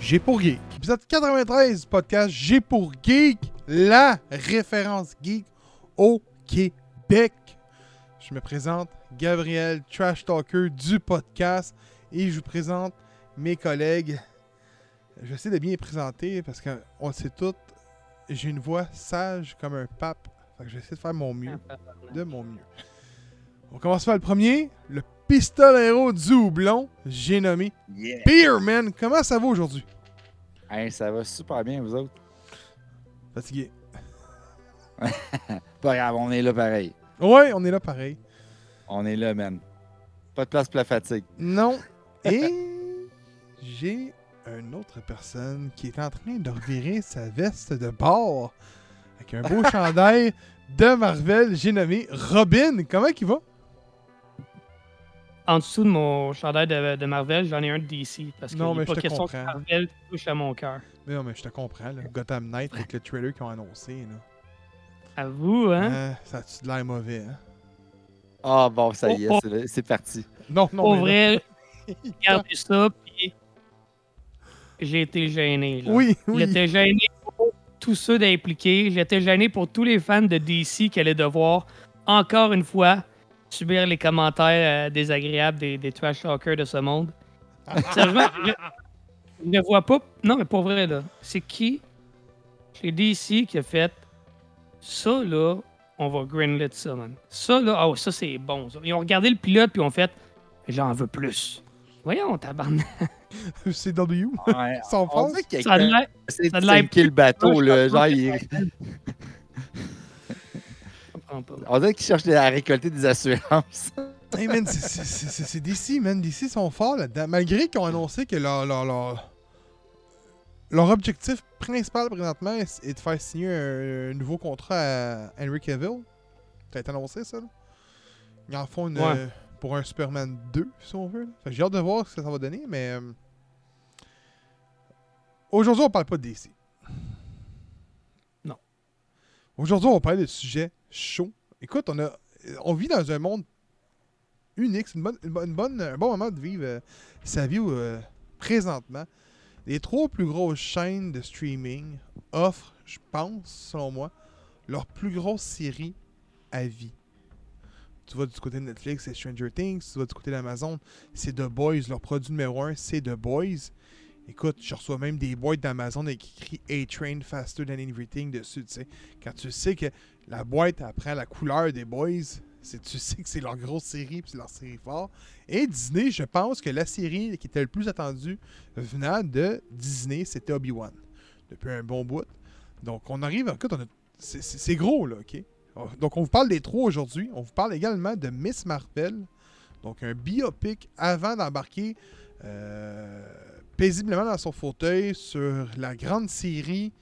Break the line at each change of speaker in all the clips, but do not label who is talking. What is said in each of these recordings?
J'ai pour Geek. Épisode 93 podcast J'ai pour Geek, la référence geek au Québec. Je me présente Gabriel Trash Talker du podcast et je vous présente mes collègues. Je vais essayer de bien les présenter parce qu'on le sait tout. J'ai une voix sage comme un pape. Fait que je vais essayer de faire mon mieux. De mon mieux. On commence par le premier, le pistolero du houblon, j'ai nommé
Yeah.
Beerman. Comment ça va aujourd'hui?
Hey, ça va super bien, vous autres?
Fatigué.
Pas grave, on est là pareil.
Ouais, on est là pareil.
On est là, man. Pas de place pour la fatigue.
Non. Et j'ai une autre personne qui est en train de revirer sa veste de bord avec un beau chandail de Marvel. J'ai nommé Robin. Comment il va?
En dessous de mon chandail de, de Marvel, j'en ai un de DC. Parce que
Non, mais
pas
je te
question que
comprends.
Marvel touche à mon cœur.
Mais non, mais je te comprends. Là. Gotham Knight avec le trailer qu'ils ont annoncé. Là.
À vous, hein?
Hein, ça a-tu de l'air mauvais? Hein?
Ah bon, ça y est,
Oh, oh.
c'est parti.
Non, non.
Pour
mais
vrai, regardez ça, puis j'ai été gêné. là.
Oui, oui.
J'étais gêné pour tous ceux d'impliqués. J'étais gêné pour tous les fans de DC qui allaient devoir, encore une fois, subir les commentaires euh, désagréables des, des trash talkers de ce monde. Sérieusement, je je ne vois pas. Non, mais pour vrai, là, c'est qui? Chez DC qui a fait ça, là, on va greenlit ça, man. Ça, là, oh, ça, c'est bon. ça. Ils ont regardé le pilote, puis ils ont fait, j'en veux plus. Voyons, tabarnak.
Ouais,
sont
on
forts.
dirait que
Ça a
de
l'air-
sinker le bateau, là. Genre, il...
Je comprends pas.
on dirait qu'il cherche à récolter des assurances.
Hey man, c'est- DC, man. DC sont forts là-dedans. Malgré qu'ils ont annoncé que leur, leur, leur, leur objectif principal présentement est est de faire signer un, un nouveau contrat à Henry Cavill. Ça a été annoncé, ça. Là. Ils en font une,
Ouais.
euh, pour un Superman 2, si on veut. là. Fait que J'ai hâte de voir ce que ça va donner, mais. euh, Aujourd'hui, on parle pas de DC. Aujourd'hui, on parle de sujets chauds. Écoute, on, on vit dans un monde unique. C'est une un bon moment de vivre euh, sa vie euh, présentement. Les trois plus grosses chaînes de streaming offrent, je pense, selon moi, leur plus grosse série à vie. Tu vas du côté de Netflix, c'est Stranger Things. Tu vas du côté d'Amazon, c'est The Boys. Leur produit numéro un, c'est The Boys. Écoute, je reçois même des boîtes d'Amazon avec écrit A-Train Faster Than Everything dessus, tu sais. Quand tu sais que la boîte apprend la couleur des Boys, tu sais que c'est leur grosse série puis leur série fort. Et Disney, je pense que la série qui était le plus attendue venant de Disney, c'était Obi-Wan. Depuis un bon bout. Donc on arrive, écoute, a- c'est- gros là, ok? Donc on vous parle des trois aujourd'hui. On vous parle également de Miss Marvel. Donc un biopic avant d'embarquer euh, paisiblement dans son fauteuil sur la grande série.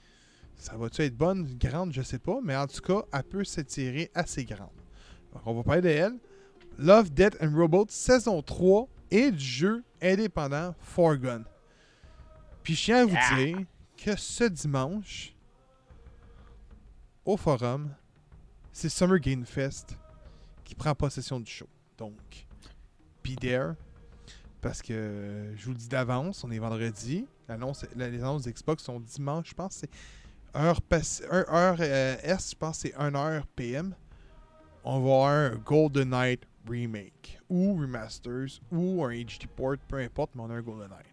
Ça va-tu être bonne, grande, je sais pas, mais en tout cas, elle peut s'étirer assez grande. Donc, on va parler de elle. Love, Death and Robots, saison 3 et du jeu indépendant Forgun. Puis je tiens à vous
Yeah.
dire que ce dimanche, au forum, c'est Summer Game Fest qui prend possession du show. Donc, be there, Parce que euh, je vous le dis d'avance, on est vendredi. L'annonce, les annonces d'Xbox sont dimanche, je pense. C'est heure, un- heure euh, Est, je pense c'est 1h PM. On va avoir un Golden Knight remake, ou remasters, ou un HD port, peu importe, mais on a un Golden Knight.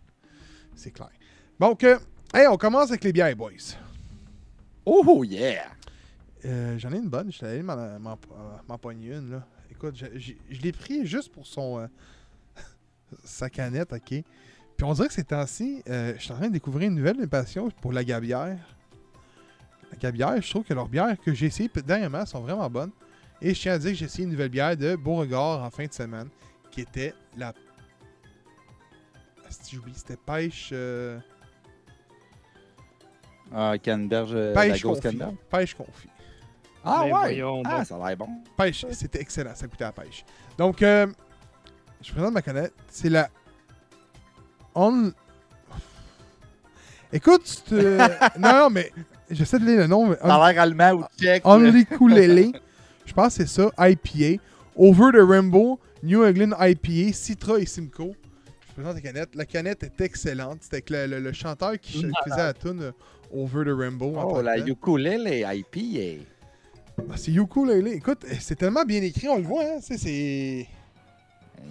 C'est clair. Donc, euh, hey, on commence avec les bières, boys.
Oh yeah!
Euh, J'en ai une bonne, je suis allé m'en pogner une. Là. Écoute, je, je- je l'ai pris juste pour son euh, sa canette, ok. Puis on dirait que ces temps-ci, euh, je suis en train de découvrir une nouvelle passion pour la gabière. La gabière, je trouve que leurs bières que j'ai essayées dernièrement sont vraiment bonnes. Et je tiens à dire que j'ai essayé une nouvelle bière de Beauregard en fin de semaine, qui était la. Si j'oublie, c'était pêche. euh,
Ah, Canberge, euh, la
Pêche confit.
Canberge.
Pêche confit.
Ah
Mais
ouais!
voyons
Ah, ça a l'air bon.
Pêche, c'était excellent, ça coûtait à la pêche. Donc, euh, je présente ma canette. C'est la. On. Écoute, c'est, euh, non, non, mais j'essaie de lire le nom. mais
Ça a l'air allemand ou tchèque.
Only Kulele. Je pense que c'est ça, IPA. Over the Rainbow, New England IPA, Citra et Simcoe. Je présente la canette. La canette est excellente. C'était avec le, le- le chanteur qui, faisait la tune euh, Over the Rainbow.
Oh, la ukulele IPA.
Ah, C'est ukulele. Écoute, c'est tellement bien écrit, on le voit. Hein? c'est-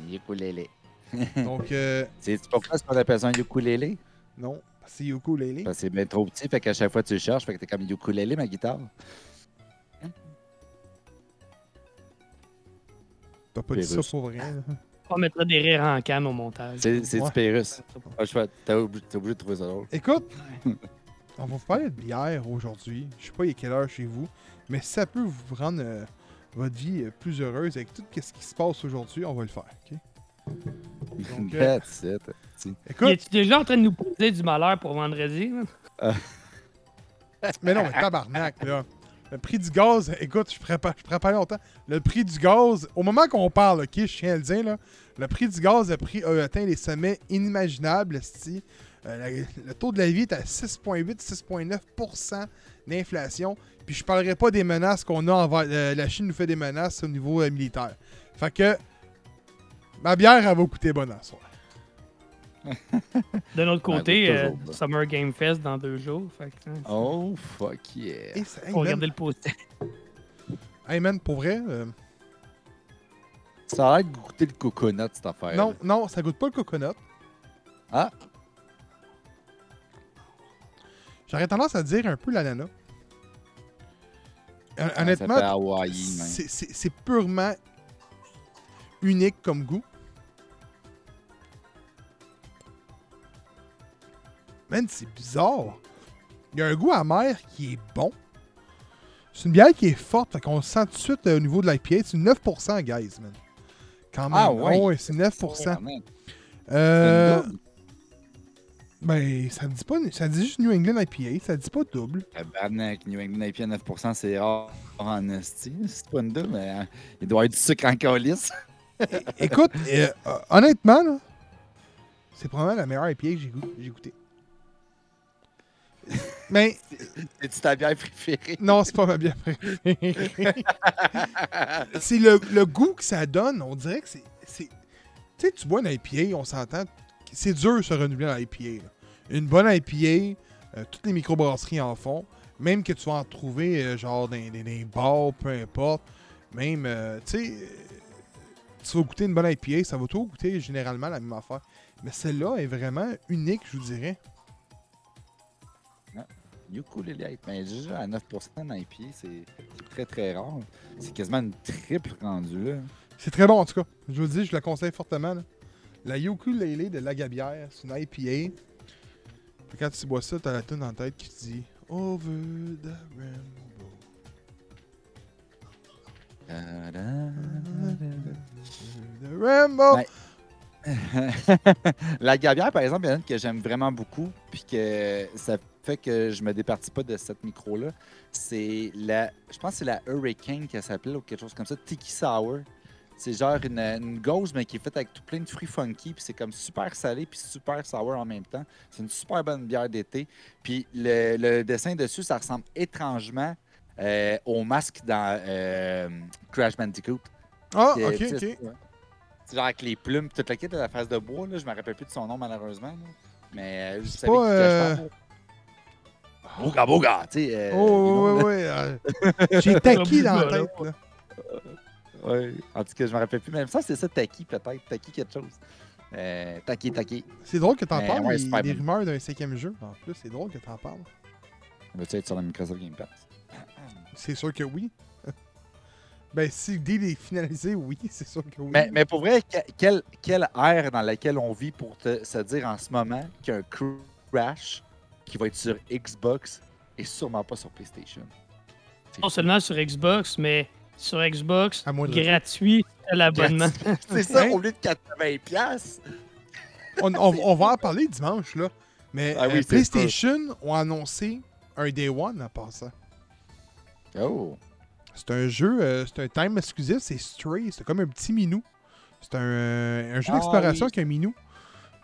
C'est.
Ukulele.
Donc, euh,
C'est pourquoi on appelle ça un ukulele?
non, c'est ukulele.
Parce que c'est bien trop petit, fait qu'à chaque fois tu le cherches, fait que t'es comme ukulele ma guitare.
T'as pas dit ça pour vrai. là.
On mettra des rires en canne au montage.
C'est c'est
Ouais.
du Pérus. Pas le choix. T'es obligé, t'es obligé de trouver ça drôle.
Écoute, on va vous parler de bière aujourd'hui. Je sais pas il est quelle heure chez vous, mais ça peut vous rendre euh, votre vie plus heureuse avec tout ce qui se passe aujourd'hui, on va le faire. ok? Donc, euh,
That's it.
écoute,
Es-tu déjà en train de nous poser du malheur pour vendredi? là?
mais non, mais tabarnak, là. Le prix du gaz, écoute, je prépare, je prépare longtemps. Le prix du gaz, au moment qu'on parle, ok, je tiens à le dire, là, le prix du gaz a, pris, a atteint les sommets inimaginables. esti. Euh, la- le taux de la vie est à 6,8-6,9% d'inflation. Puis je parlerai pas des menaces qu'on a envers. euh, la Chine nous fait des menaces au niveau euh, militaire. Fait que ma bière, elle va coûter bon à soir.
De notre côté, euh,
toujours.
Summer Game Fest dans deux jours. Fait que, hein,
Oh, fuck yeah.
Hey, ça- hey,
faut
man,
regarder le post.
hey, man, pour vrai, euh,
Ça a l'air de goûter le coconut, cette affaire.
non, non, ça goûte pas le coconut.
Ah.
J'aurais tendance à dire un peu l'ananas. Honnêtement, c'est- purement unique comme goût. Man, c'est bizarre. Il y a un goût amer qui est bon. C'est une bière qui est forte, fait qu'on sent tout de suite euh, au niveau de l'IPA. C'est une 9%, guys, man. Quand même.
Ah ouais?
Oh, c'est 9%.
Ah, man.
Euh. Ben, ça dit pas, ça dit juste New England IPA, ça dit pas double.
Tabarnak, New England IPA à 9%, c'est rare en esti. C'est pas une double, mais euh, il doit y avoir du sucre en calice.
Écoute, euh, honnêtement, là, c'est probablement la meilleure IPA que j'ai goût- j'ai goûté. Mais
C'est-tu ta bière préférée?
non, c'est pas ma bière préférée. c'est le, le goût que ça donne. On dirait que c'est. c'est- Tu sais, tu bois une IPA, on s'entend. C'est dur de se renouveler l'IPA. là. Une bonne IPA, euh, toutes les microbrasseries en font. Même que tu vas en trouver, euh, genre, dans, les bars, peu importe. Même, euh, tu sais, euh, tu vas goûter une bonne IPA, ça va tout goûter généralement la même affaire. Mais celle-là est vraiment unique, je vous dirais.
Ukulele IPA. Mais déjà à 9% dans IPA, c'est très très rare. C'est quasiment une triple rendue là.
C'est très bon en tout cas. Je vous le dis, je le conseille fortement. là. La ukulele de Lagabière, c'est une IPA. Puis quand tu bois ça, t'as la tune en tête qui te dit Over the rainbow. The rainbow.
Ouais. la gabière, par exemple, il y en a une que j'aime vraiment beaucoup, puis que ça fait que je me départis pas de cette micro-là. C'est la. Je pense que c'est la Hurricane qu'elle s'appelle, ou quelque chose comme ça. Tiki Sour. C'est genre une, une gauze, mais qui est faite avec tout plein de fruits funky, puis c'est comme super salé, puis super sour en même temps. C'est une super bonne bière d'été. Puis le, le dessin dessus, ça ressemble étrangement euh, au masque dans euh, Crash Bandicoot.
Ah,
Que,
ok, ok.
ouais. C'est genre avec les plumes, toute la kit de la face de bois, là, je me rappelle plus de son nom malheureusement. là. Mais euh, je savais je
euh,
parle. Boga Boga, tu sais. euh,
Oh, ouais. euh, J'ai Taki dans la tête, là.
Ouais. En tout cas, je me rappelle plus. Mais ça, c'est ça, Taki, peut-être. Taki quelque chose. Euh, taki, Taki.
C'est drôle que t'en parles,
ouais,
les, les rumeurs d'un cinquième jeu. En plus, c'est drôle que t'en parles.
Va-tu être sur la Microsoft Game Pass?
C'est sûr que oui. ben, si le deal est finalisé, oui, c'est sûr que oui.
Mais, mais pour vrai, que- quelle, quelle ère dans laquelle on vit pour te, se dire en ce moment qu'il y a un crash qui va être sur Xbox et sûrement pas sur PlayStation?
Non seulement sur Xbox, mais sur Xbox,
À moins de-
gratuit à l'abonnement.
C'est ça, au lieu de 80$. piastres.
on, on- on va en parler dimanche, là. Mais
Ah oui,
euh, PlayStation ont annoncé un Day One en passant.
Oh!
C'est un jeu, euh, c'est un time exclusif, c'est Stray, c'est comme un petit minou. C'est un, euh, un jeu
Ah
d'exploration
oui.
avec un minou.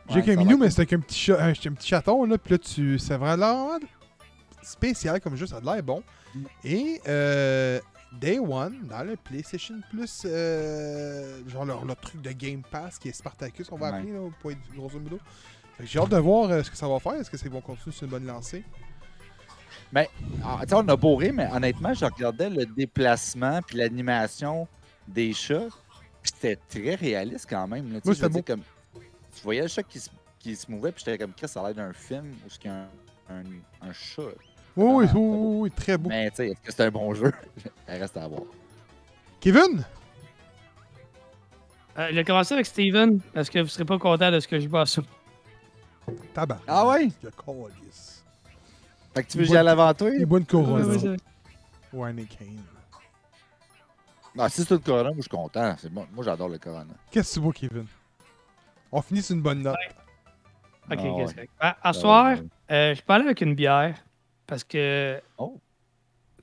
J'ai
Ouais,
avec un
ça a
minou, mais c'est avec un petit, chat, un, un petit chaton, là. Puis là, tu, c'est vraiment spécial comme jeu, ça a l'air bon. Et euh, Day One, dans le PlayStation Plus, euh, genre leur, leur truc de Game Pass qui est Spartacus, on va
Ouais.
appeler, là, pour être grosso modo. J'ai hâte de voir euh, ce que ça va faire. Est-ce que ça vont continuer sur une bonne lancée?
Tu sais, on a beau rire, mais honnêtement, je regardais le déplacement puis l'animation des chats. C'était très réaliste quand même. Là, Tu sais,
Oui,
je veux
c'était
dire, comme, tu voyais le chat qui se, qui se mouvait, puis j'étais comme, Chris, ça a l'air d'un film où il y a un, un, un chat.
Oui, oui, oui, oui, oui, très beau.
Mais tu sais, est-ce que c'est un bon jeu? Ça reste à voir.
Kevin?
Euh, je vais commencer avec Steven, parce que vous serez pas content de ce que je bosse.
Tabac.
Ah ouais?
Le calice.
Fait que tu veux que
boit-
aille avant toi?
Une
ouais, ouais.
Ou un Kane.
Non, si c'est le Corona, moi je suis content. C'est bon. Moi j'adore le Corona.
Qu'est-ce que tu bois, Kevin? On finit sur une bonne note.
Ok,
Ah ouais.
c'est correct. À, à
Ah
soir, euh, je parlais avec une bière, parce que.
Oh.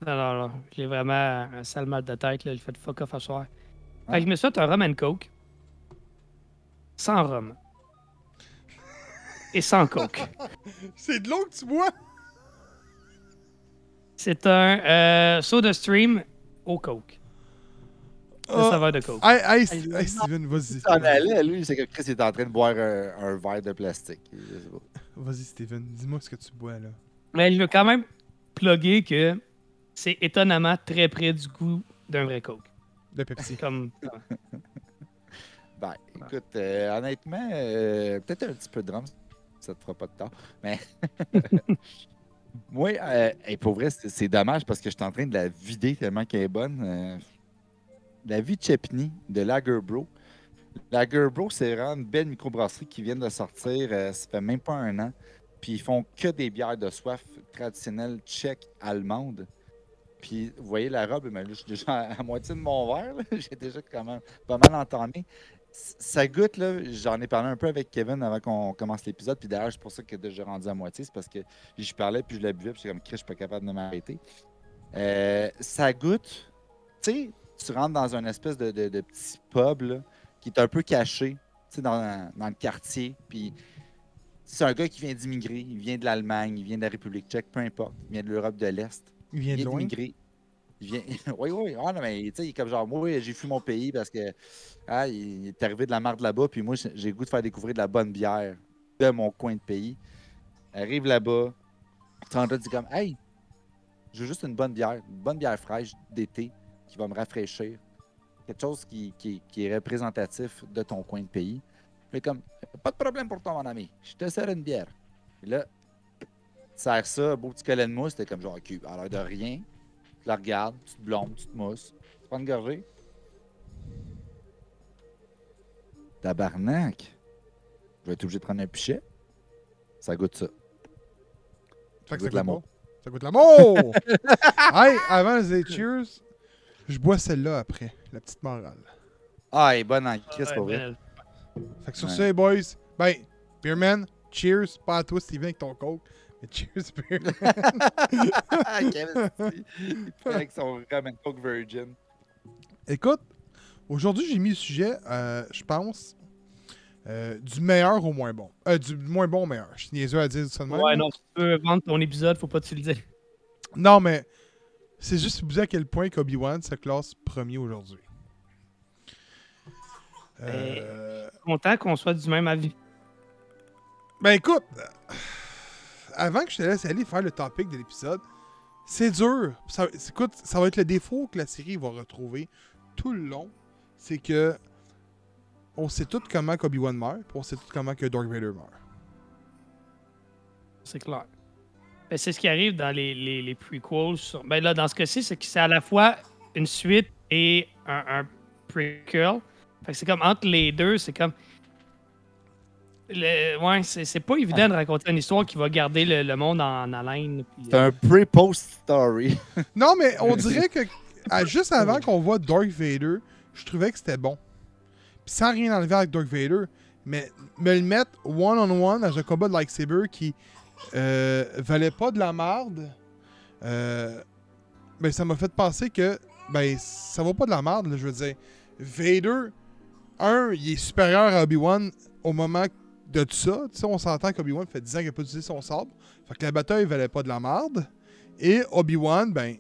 Non, non, non. J'ai vraiment un sale mal de tête, là. J'ai fait fuck off à soir.
Ah.
Fait que je me suis fait un rum and coke. Sans rhum. Et sans coke.
C'est de l'eau que tu bois?
C'est un euh, soda stream au coke. Le
Ah.
saveur de coke.
Hey, hey,
Hey,
hey, Steven, vas-y.
En allait, lui, c'est que Chris est en train de boire un, un verre de plastique.
Vas-y, Steven, dis-moi ce que tu bois, là.
Mais je veux quand même plugger que c'est étonnamment très près du goût d'un vrai coke.
De Pepsi.
Comme.
Ben, écoute, euh, honnêtement, euh, peut-être un petit peu de rhum, ça te fera pas de tort. Mais moi, euh, hey, pour vrai, c'est c'est dommage parce que je suis en train de la vider tellement qu'elle est bonne. Euh, la vie de Chepney de Lagerbro. Lagerbro, c'est vraiment une belle microbrasserie qui vient de sortir. euh, ça fait même pas un an. Puis ils font que des bières de soif traditionnelles tchèques, allemandes. Puis vous voyez la robe, mais là, je suis déjà à, moitié de mon verre. J'ai déjà quand même pas mal entamé. Ça goûte, là, j'en ai parlé un peu avec Kevin avant qu'on commence l'épisode. Puis d'ailleurs, c'est pour ça que déjà rendu à moitié. C'est parce que je parlais, puis je la buvais, puis comme, Chris, je suis pas capable de m'arrêter. Euh, ça goûte, tu sais, tu rentres dans un espèce de, de- de petit pub, là, qui est un peu caché, tu sais, dans, dans le quartier. Puis c'est un gars qui vient d'immigrer, il vient de l'Allemagne, il vient de la République tchèque, peu importe, il vient de l'Europe de l'Est.
Il vient de
Il
loin?
vient... oui, oui. Ah, non, mais tu sais, il est comme genre, moi, j'ai fui mon pays parce que ah, il est arrivé de la marde là-bas, puis moi, j'ai le goût de faire découvrir de la bonne bière de mon coin de pays. Arrive là-bas, Sandra dit comme, hey, je veux juste une bonne bière, une bonne bière fraîche d'été qui va me rafraîchir. Quelque chose qui, qui- qui est représentatif de ton coin de pays. Puis comme, pas de problème pour toi, mon ami, je te sers une bière. Puis là, tu sers ça, beau petit collet de mousse, t'es comme genre, ok, à l'heure de rien. Tu la regardes, tu te blondes, tu te mousses. Tu prends une gorgée. Tabarnak. Je vais être obligé de prendre un pichet. Ça goûte ça.
Fait que
goûte
ça
l'amour.
goûte bon. Ça goûte l'amour! hey, avant les cheers, je bois celle-là après, la petite morale.
Ah, elle est bonne en crise, pour vrai.
Fait que sur
Ouais.
ce, boys, ben, Beerman, cheers, pas à toi, Steven, avec ton coke, mais cheers, Beerman.
Quel esti. Il prend avec son rum and coke virgin.
Écoute, aujourd'hui, j'ai mis le sujet, euh, je pense, euh, du meilleur au moins bon. Euh, du moins bon au meilleur. Je suis niaiseux à dire ça de même.
Ouais, non, si tu veux vendre ton épisode, faut pas te le dire.
Non, mais c'est juste pour vous dire à quel point qu'Obi-Wan se classe premier aujourd'hui. Euh,
Content qu'on soit du même avis.
Ben écoute, euh, avant que je te laisse aller faire le topic de l'épisode, c'est dur. Ça, écoute, ça va être le défaut que la série va retrouver tout le long. C'est que on sait tout comment Obi-Wan meurt, puis on sait tout comment que Darth Vader meurt.
C'est clair. Ben, c'est ce qui arrive dans les, les, les prequels. Ben là, dans ce cas-ci, c'est que c'est à la fois une suite et un, un prequel. Fait que c'est comme entre les deux, c'est comme. Le- ouais, c'est c'est pas évident de raconter une histoire qui va garder le, le monde en haleine.
C'est un pre-post story.
Non, mais on dirait que à- juste avant qu'on voit Darth Vader, je trouvais que c'était bon. Puis sans rien enlever avec Darth Vader, mais me le mettre one-on-one dans un combat de lightsaber qui euh, valait pas de la merde, euh, ben ça m'a fait penser que ben ça vaut pas de la merde, là, je veux dire. Vader, un, il est supérieur à Obi-Wan au moment de tout ça. Tu sais, on s'entend qu'Obi-Wan fait 10 ans qu'il n'a pas utilisé son sabre. Fait que la bataille valait pas de la merde. Et Obi-Wan, ben,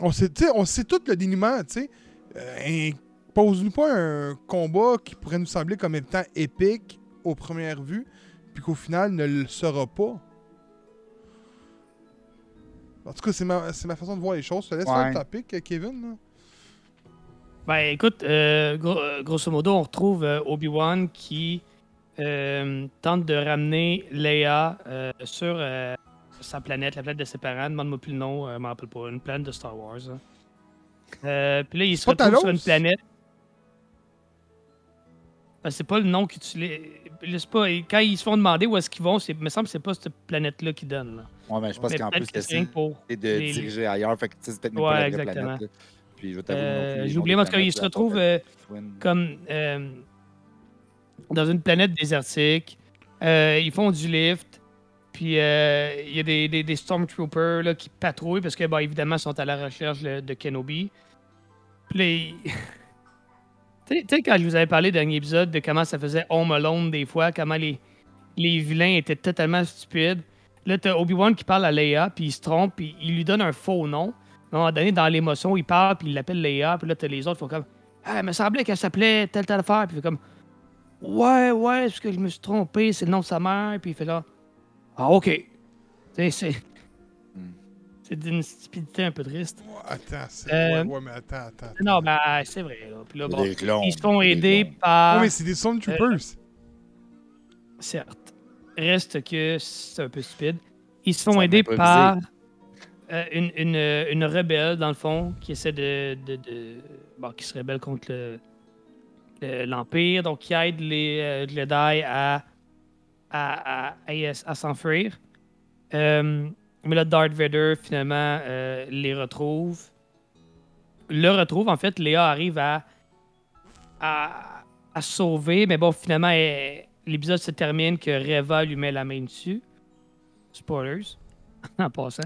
on sait, on sait tout le dénouement, tu sais. Euh, Pose-nous pas un combat qui pourrait nous sembler comme étant épique aux premières vues, puis qu'au final ne le sera pas. En tout cas, c'est ma, façon de voir les choses. Je te laisse
Ouais.
faire le topic, Kevin. là.
Ben écoute, euh, gro- euh, grosso modo, on retrouve euh, Obi-Wan qui euh, tente de ramener Leia euh, sur euh, sa planète, la planète de ses parents. Demande-moi plus le nom, euh, je m'en rappelle pas. Une planète de Star Wars. hein. Euh, Puis là, il se retrouve sur une planète. Ben, c'est pas le nom que tu les. c'est pas... Quand ils se font demander où est-ce qu'ils vont, c'est... il me semble que c'est pas cette planète-là qu'ils donnent. Là.
Ouais, mais je pense qu'en plus,
c'est
de
les-
diriger ailleurs. Fait que tu sais, c'est peut-être
Ouais,
pas la
exactement.
planète. là. Puis je
Euh, J'ai oublié,
des
mais en tout cas,
planètes,
il se retrouve euh, comme euh, dans une planète désertique. Euh, ils font du lift. Puis il y a des, des, des Stormtroopers là, qui patrouillent parce que, bon, évidemment, ils sont à la recherche de, de Kenobi. Puis tu sais- tu sais, quand je vous avais parlé dans dernier épisode de comment ça faisait Home Alone des fois, comment les, les vilains étaient totalement stupides. Là, t'as Obi-Wan qui parle à Leia, puis il se trompe, puis il lui donne un faux nom. À un moment donné, dans l'émotion, il parle, puis il l'appelle Leia, puis là, t'as les autres font comme Ah, il me semblait qu'elle s'appelait telle, telle affaire. Puis il fait comme Ouais, ouais, parce que je me suis trompé, c'est le nom de sa mère. Puis il fait là Ah, ok. Tu sais, c'est.
Hmm.
C'est d'une stupidité un peu triste.
Ouais, attends, c'est...
Euh,
Ouais, ouais, mais attends, attends.
Non, ben, c'est vrai. Là. Puis là, bon,
clones,
ils se font aider
clones.
par.
Ouais, mais c'est des Stormtroopers.
Certes. Reste que c'est un peu stupide. Ils se font aider par. Euh, une, une, euh, une rebelle, dans le fond, qui essaie de. de, bon, qui se rebelle contre le- le- l'Empire, donc qui aide les euh, Jedi à, à, à, à, s'enfuir. Euh, mais là, Darth Vader, finalement, les retrouve. Le retrouve, en fait, Léa arrive à, à, à sauver, mais bon, finalement, l'épisode se termine que Reva lui met la main dessus. Spoilers, en passant.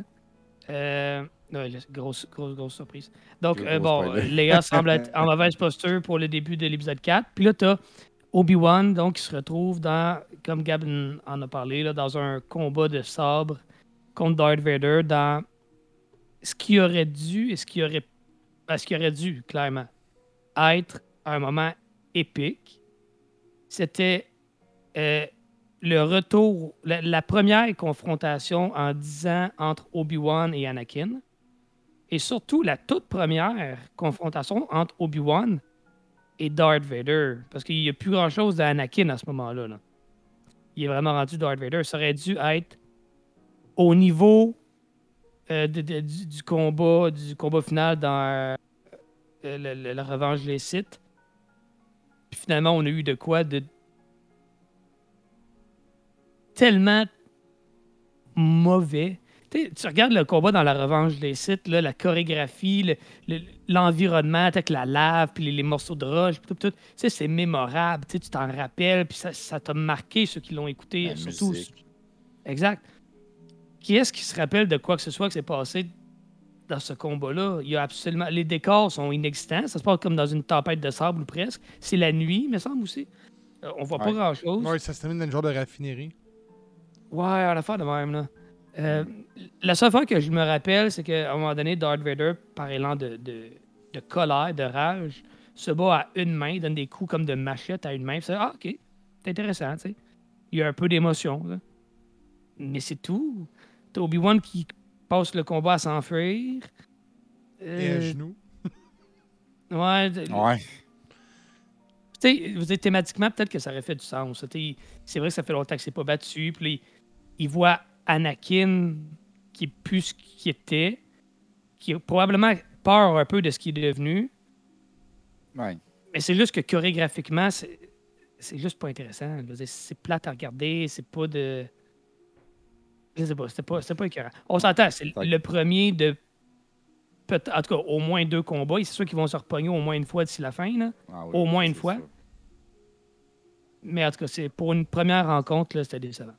Euh, ouais, grosse, grosse, grosse surprise. Donc, euh, bon,
spoiler.
Léa semble être en mauvaise posture pour le début de l'épisode 4. Puis là, t'as Obi-Wan, donc, qui se retrouve dans, comme Gab en a parlé, là, dans un combat de sabre contre Darth Vader dans ce qui aurait dû, et ce qui aurait, ben, ce qui aurait dû, clairement, être un moment épique. C'était euh, le retour, la, première confrontation en 10 ans entre Obi-Wan et Anakin. Et surtout, la toute première confrontation entre Obi-Wan et Darth Vader. Parce qu'il n'y a plus grand-chose d'Anakin à ce moment-là. là. Il est vraiment rendu Darth Vader. Ça aurait dû être au niveau euh, du, combat du combat final dans euh, la revanche des Sith. Puis finalement, on a eu de quoi de tellement mauvais. Tu regardes le combat dans la revanche des Sith, là, la chorégraphie, le- le- l'environnement avec la lave, puis les, les morceaux de roche, puis tout, tout. Tu sais, c'est mémorable. Tu t'en rappelles, puis ça ça t'a marqué ceux qui l'ont écouté,
La
surtout.
musique.
Exact. Qui est-ce qui se rappelle de quoi que ce soit qui s'est passé dans ce combat-là? Il y a absolument. Les décors sont inexistants. Ça se passe comme dans une tempête de sable ou presque. C'est la nuit, me semble aussi. Euh, on voit pas grand-chose.
Ça se termine dans une genre de raffinerie.
Ouais, à la fin de même, là. Euh, la seule fois que je me rappelle, c'est qu'à un moment donné, Darth Vader, par élan de, de, de colère, de rage, se bat à une main, donne des coups comme de machette à une main. c'est, ah, ok, c'est intéressant, tu sais. Il y a un peu d'émotion, là. Mais c'est tout. T'as Obi-Wan qui passe le combat à s'enfuir.
Et à
Euh,
genoux.
ouais,
Ouais.
tu sais, thématiquement, peut-être que ça aurait fait du sens. Tu sais, C'est vrai que ça fait longtemps que c'est pas battu. Puis il- voit Anakin qui est plus ce qu'il était, qui a probablement peur un peu de ce qu'il est devenu.
Ouais.
Mais c'est juste que chorégraphiquement, c'est juste pas intéressant. C'est plate à regarder, c'est pas de. Je sais pas, c'était pas, pas écœurant. On s'entend, c'est le premier de. peut- En tout cas, au moins deux combats. C'est sûr qu'ils vont se repogner au moins une fois d'ici la fin. Là.
Ah oui,
Au moins une fois. Mais en tout cas, c'est pour une première rencontre, c'était décevant.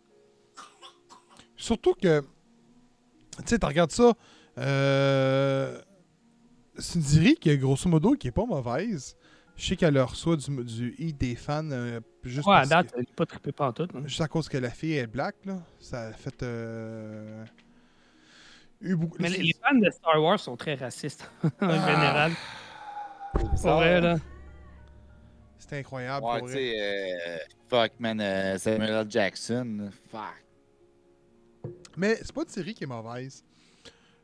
Surtout que, tu sais, tu regardes ça, euh, c'est une série qui est grosso modo qui est pas mauvaise. Je sais qu'elle reçoit du, du hit des fans euh, juste,
Ouais, à
parce
date,
que-
elle est pas trippé par tout. hein.
juste à cause que la fille est black, là. Ça a fait. euh, eu beaucoup-
Mais les, les fans de Star Wars sont très racistes en
Ah.
général.
C'est
vrai, là.
C'était incroyable.
Ouais,
pour vrai.
euh, fuck, man, euh, Samuel L. Jackson. Fuck.
Mais c'est pas une série qui est mauvaise.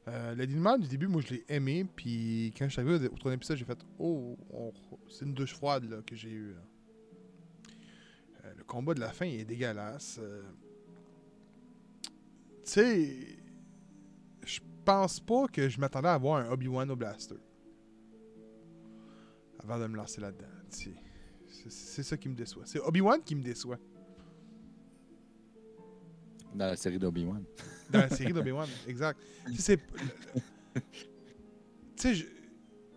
Euh, le dénouement du début, moi, je l'ai aimé. Puis quand je suis arrivé au troisième épisode, j'ai fait Oh, c'est une douche froide là, que j'ai eue. Euh, le combat de la fin est dégueulasse. Euh, tu sais, je pense pas que je m'attendais à avoir un Obi-Wan au Blaster. Avant de me lancer là-dedans. c'est ça qui me déçoit. C'est Obi-Wan qui me déçoit.
Dans la série d'Obi-Wan.
Dans la série d'Obi-Wan, exact. Tu sais, je-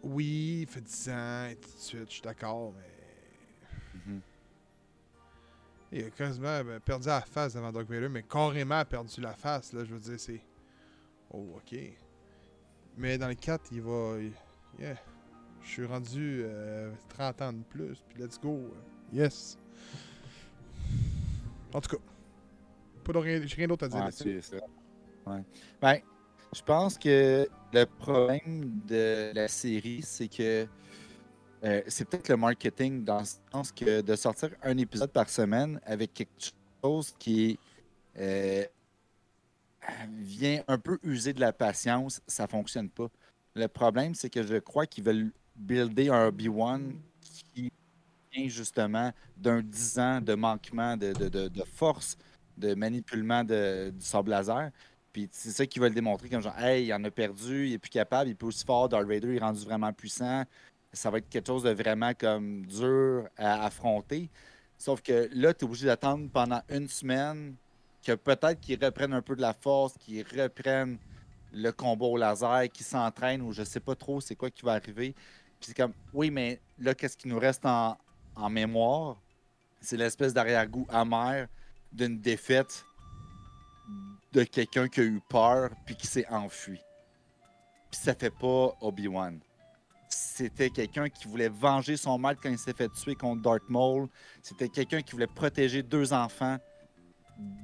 oui, il fait 10 ans et tout de suite, je suis d'accord, mais.
Mhm.
Il a quasiment ben, perdu la face devant Dark Vader, mais carrément perdu la face, là, je veux dire, c'est. Oh, ok. Mais dans le 4, il va. Yeah. Je suis rendu euh, 30 ans de plus, puis let's go. Yes. En tout cas. Pas de rien, rien d'autre à dire
Ouais, c'est ça. Ouais. Ben, je pense que le problème de la série, c'est que euh, c'est peut-être le marketing dans le sens que de sortir un épisode par semaine avec quelque chose qui euh, vient un peu user de la patience, ça fonctionne pas. Le problème, c'est que je crois qu'ils veulent builder un Obi-Wan qui vient justement d'un 10 ans de manquement de, de- de- de force, de manipulement de, du sable laser. Puis c'est ça qu'ils veulent démontrer comme genre, hey, il en a perdu, il est plus capable, il est plus aussi fort, Darth Vader est rendu vraiment puissant. Ça va être quelque chose de vraiment comme dur à affronter. Sauf que là, tu es obligé d'attendre pendant une semaine que peut-être qu'ils reprennent un peu de la force, qu'ils reprennent le combat au laser, qu'ils s'entraînent ou je sais pas trop c'est quoi qui va arriver. Puis c'est comme, oui, mais là, qu'est-ce qui nous reste en, en mémoire? C'est l'espèce d'arrière-goût amer d'une défaite de quelqu'un qui a eu peur puis qui s'est enfui. Puis ça fait pas Obi-Wan. C'était quelqu'un qui voulait venger son mal quand il s'est fait tuer contre Darth Maul. C'était quelqu'un qui voulait protéger deux enfants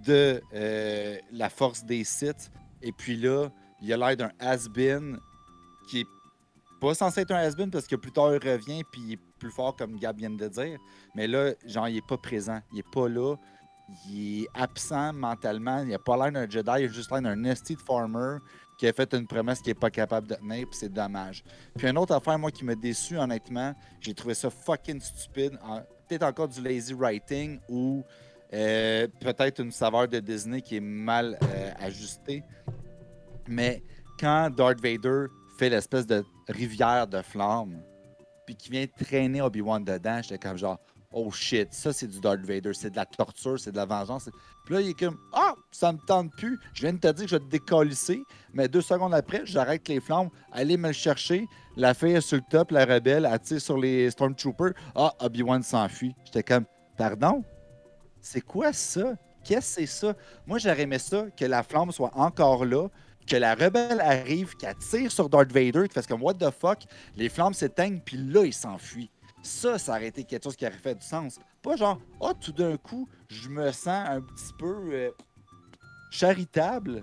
de euh, la force des Sith. Et puis là, il a l'air d'un has-been qui est pas censé être un has-been parce que plus tard il revient puis il est plus fort comme Gab vient de dire. Mais là, genre, il est pas présent. Il est pas là. Il est absent mentalement. Il a pas l'air d'un Jedi. Il a juste l'air d'un nasty de farmer qui a fait une promesse qu'il est pas capable de tenir. Puis c'est dommage. Puis une autre affaire, moi, qui m'a déçu, honnêtement, j'ai trouvé ça fucking stupide. Peut-être encore du lazy writing ou euh, peut-être une saveur de Disney qui est mal euh, ajustée. Mais quand Darth Vader fait l'espèce de rivière de flammes, puis qui vient traîner Obi-Wan dedans, j'étais comme genre, oh shit, ça c'est du Darth Vader, c'est de la torture, c'est de la vengeance. Puis là, il est comme, ah, ça me tente plus, je viens de te dire que je vais te décalisser, mais deux secondes après, j'arrête les flammes, allez me le chercher, la fille est sur le top, la rebelle, elle tire sur les Stormtroopers, ah, Obi-Wan s'enfuit. J'étais comme, pardon? C'est quoi ça? Qu'est-ce que c'est ça? Moi, j'aurais aimé ça, que la flamme soit encore là, que la rebelle arrive, qu'elle tire sur Darth Vader, qui fasse comme what the fuck, les flammes s'éteignent, puis là, il s'enfuit. Ça, ça aurait été quelque chose qui aurait fait du sens. Pas genre, oh, tout d'un coup, je me sens un petit peu euh, charitable.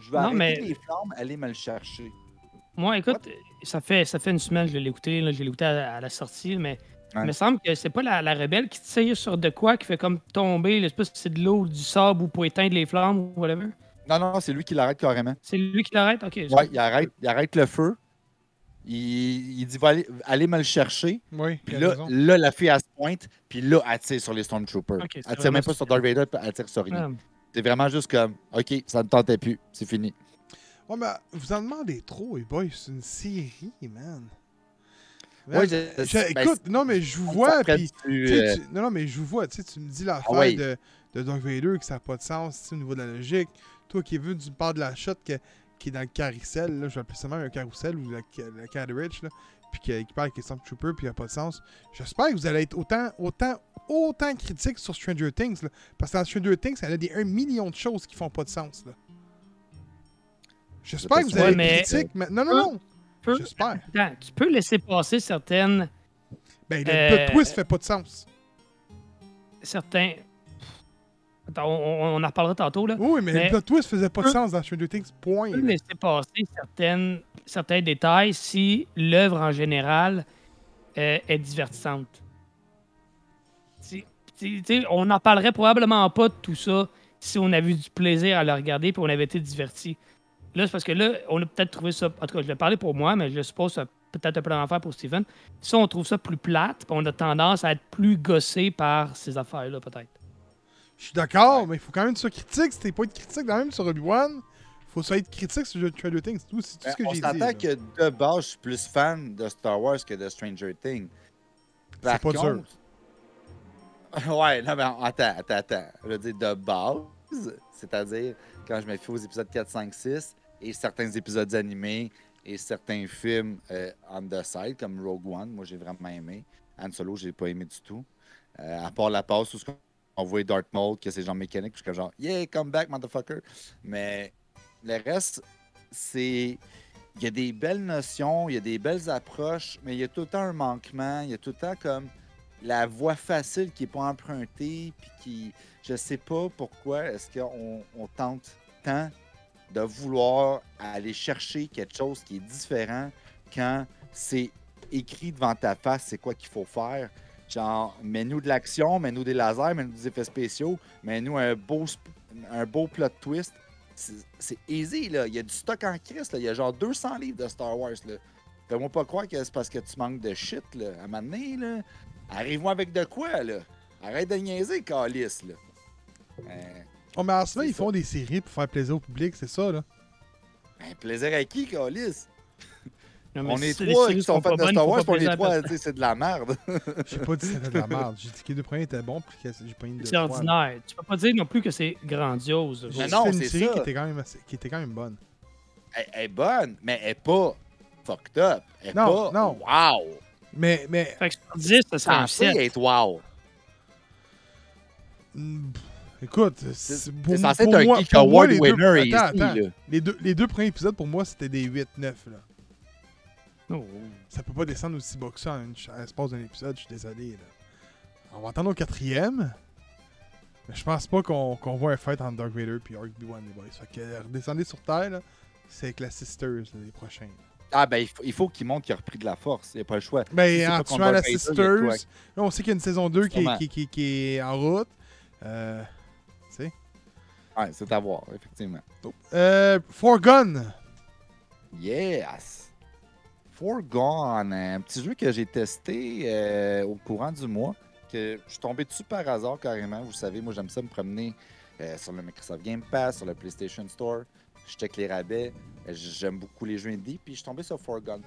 Je vais
Non,
arrêter
mais-
les flammes, aller me le chercher.
Moi, écoute, ça fait, ça fait une semaine que je l'ai écouté. là, Je l'ai écouté à, à la sortie, mais il me semble que c'est pas la, la rebelle qui tire sur de quoi, qui fait comme tomber, l'espèce c'est de l'eau, du sable ou pour éteindre les flammes ou whatever?
Non, non, c'est lui qui l'arrête carrément.
C'est lui qui l'arrête? Ok.
Ouais, il arrête, il arrête le feu. Il, il dit va aller, allez me le chercher.
Oui,
Puis là, là, la fille, elle se pointe. Puis là, elle tire sur les Stormtroopers.
Ok, c'est
elle tire même pas sur Darth Vader, puis elle tire sur rien.
Ah,
C'est vraiment juste comme, OK, ça ne tentait plus. C'est fini.
Ouais, mais vous en demandez trop, les boys. C'est une série, man.
Ouais, je-
je-
ben,
écoute, non, mais je vous vois,
tu, euh,
tu- Non, non, mais je vous vois, tu sais, tu me dis l'affaire
ouais.
de, de Darth Vader, que ça n'a pas de sens, au niveau de la logique. Toi qui es vu, tu me parles de la shot que- qui est dans le carrousel, là, je vais appeler ça même un carrousel, ou le, carriage, là, puis que- qui parle avec les Stormtroopers, puis il n'y a pas de sens. J'espère que vous allez être autant, autant, autant critique sur Stranger Things, là, parce que dans Stranger Things, ça a des 1 million de choses qui font pas de sens, là. J'espère que vous allez
mais-
être critique, mais... Non, non, non!
peux-
J'espère.
Tu peux laisser passer certaines,
Ben, le,
Euh,
le twist fait pas de sens.
certains. On, on en reparlera tantôt là.
Oui, mais,
mais-
le plot twist faisait pas de sens dans Stranger Things, point.
Peux laisser passer certaines, certains détails si l'œuvre en général euh, est divertissante. On n'en parlerait probablement pas de tout ça si on avait eu du plaisir à le regarder et on avait été diverti. Là, c'est parce que là, on a peut-être trouvé ça. En tout cas, je vais parler pour moi, mais je suppose que ça a peut-être un peu l'enfer pour Steven. Si on trouve ça plus plate, on a tendance à être plus gossé par ces affaires-là, peut-être.
Je suis d'accord, mais il faut quand même que tu critique. Si t'es pas être critique quand même sur Obi-Wan, faut ça être critique sur Stranger Things. C'est tout, c'est tout ce que
on
j'ai dit.
s'entend
là.
que de base, je suis plus fan de Star Wars que de Stranger Things.
C'est pas dur.
contre- Ouais, non, mais attends, attends, attends. Je veux dire, de base, c'est-à-dire quand je me fie aux épisodes 4, 5, 6 et certains épisodes animés et certains films euh, on the side, comme Rogue One, moi j'ai vraiment aimé. Han Solo, j'ai pas aimé du tout. Euh, à part la passe où on voit Darth Maul, que c'est genre mécanique, puis je suis genre, yeah, come back, motherfucker. Mais le reste, c'est. Il y a des belles notions, il y a des belles approches, mais il y a tout le temps un manquement, il y a tout le temps comme la voie facile qui n'est pas empruntée, puis qui. Je sais pas pourquoi est-ce qu'on on tente tant de vouloir aller chercher quelque chose qui est différent quand c'est écrit devant ta face, c'est quoi qu'il faut faire. Genre, mets-nous de l'action, mets-nous des lasers, mets-nous des effets spéciaux, mets-nous un beau, un beau plot twist. C'est easy, là. Il y a du stock en crise, là. Il y a genre 200 livres de Star Wars, là. Fais-moi pas croire que c'est parce que tu manques de shit, là. À un moment donné, là, arrive-moi avec de quoi, là. Arrête de niaiser, Calice, là. Euh,
Oh, mais en ce moment, ils font des séries pour faire plaisir au public, c'est ça, là.
ben, plaisir à qui, Calice?
Non,
On est trois qui sont fans
pas
de Star Wars, on est trois, c'est de la merde.
J'ai pas dit que c'était de la merde. J'ai dit que les deux premiers étaient bons, puis que j'ai pas une de
C'est ordinaire. Tu peux pas dire non plus que c'est grandiose.
Mais non,
que c'était une
c'est
série
ça.
qui était, quand même assez- qui était quand même bonne.
Elle, est bonne, mais elle est pas fucked up. Elle est
Non,
pas
non.
wow.
Mais, mais,
Fait que sur 10, ça serait un
Censé
7.
être wow.
mm, pff, écoute,
C'est censé être un Geek Award
les deux,
winner,
attends,
ici,
attends.
là.
Les, deux, les deux premiers épisodes, pour moi, c'était des 8-9, là.
Oh.
Ça peut pas descendre aussi bas que ça à l'espace d'un épisode, je suis désolé, là. On va attendre au quatrième. Mais je pense pas qu'on voit un fight entre Dark Vader et Obi-Wan, les boys. Fait que redescendez sur Terre. C'est avec la Sisters, là, les prochains.
Ah, ben, il faut, il faut qu'il montre qu'il a repris de la force. Il n'y a pas le choix.
Ben, en tuant la Sisters, là, on sait qu'il y a une saison 2 qui est,
Sûrement.
qui, qui- qui est en route. Euh,
Ouais, c'est à voir, effectivement.
euh, Forgun.
Yes! Forgone, un petit jeu que j'ai testé euh, au courant du mois, que je suis tombé dessus par hasard carrément. Vous savez, moi j'aime ça me promener euh, sur le Microsoft Game Pass, sur le PlayStation Store. Je check les rabais. J'aime beaucoup les jeux indie, puis je suis tombé sur Forgone.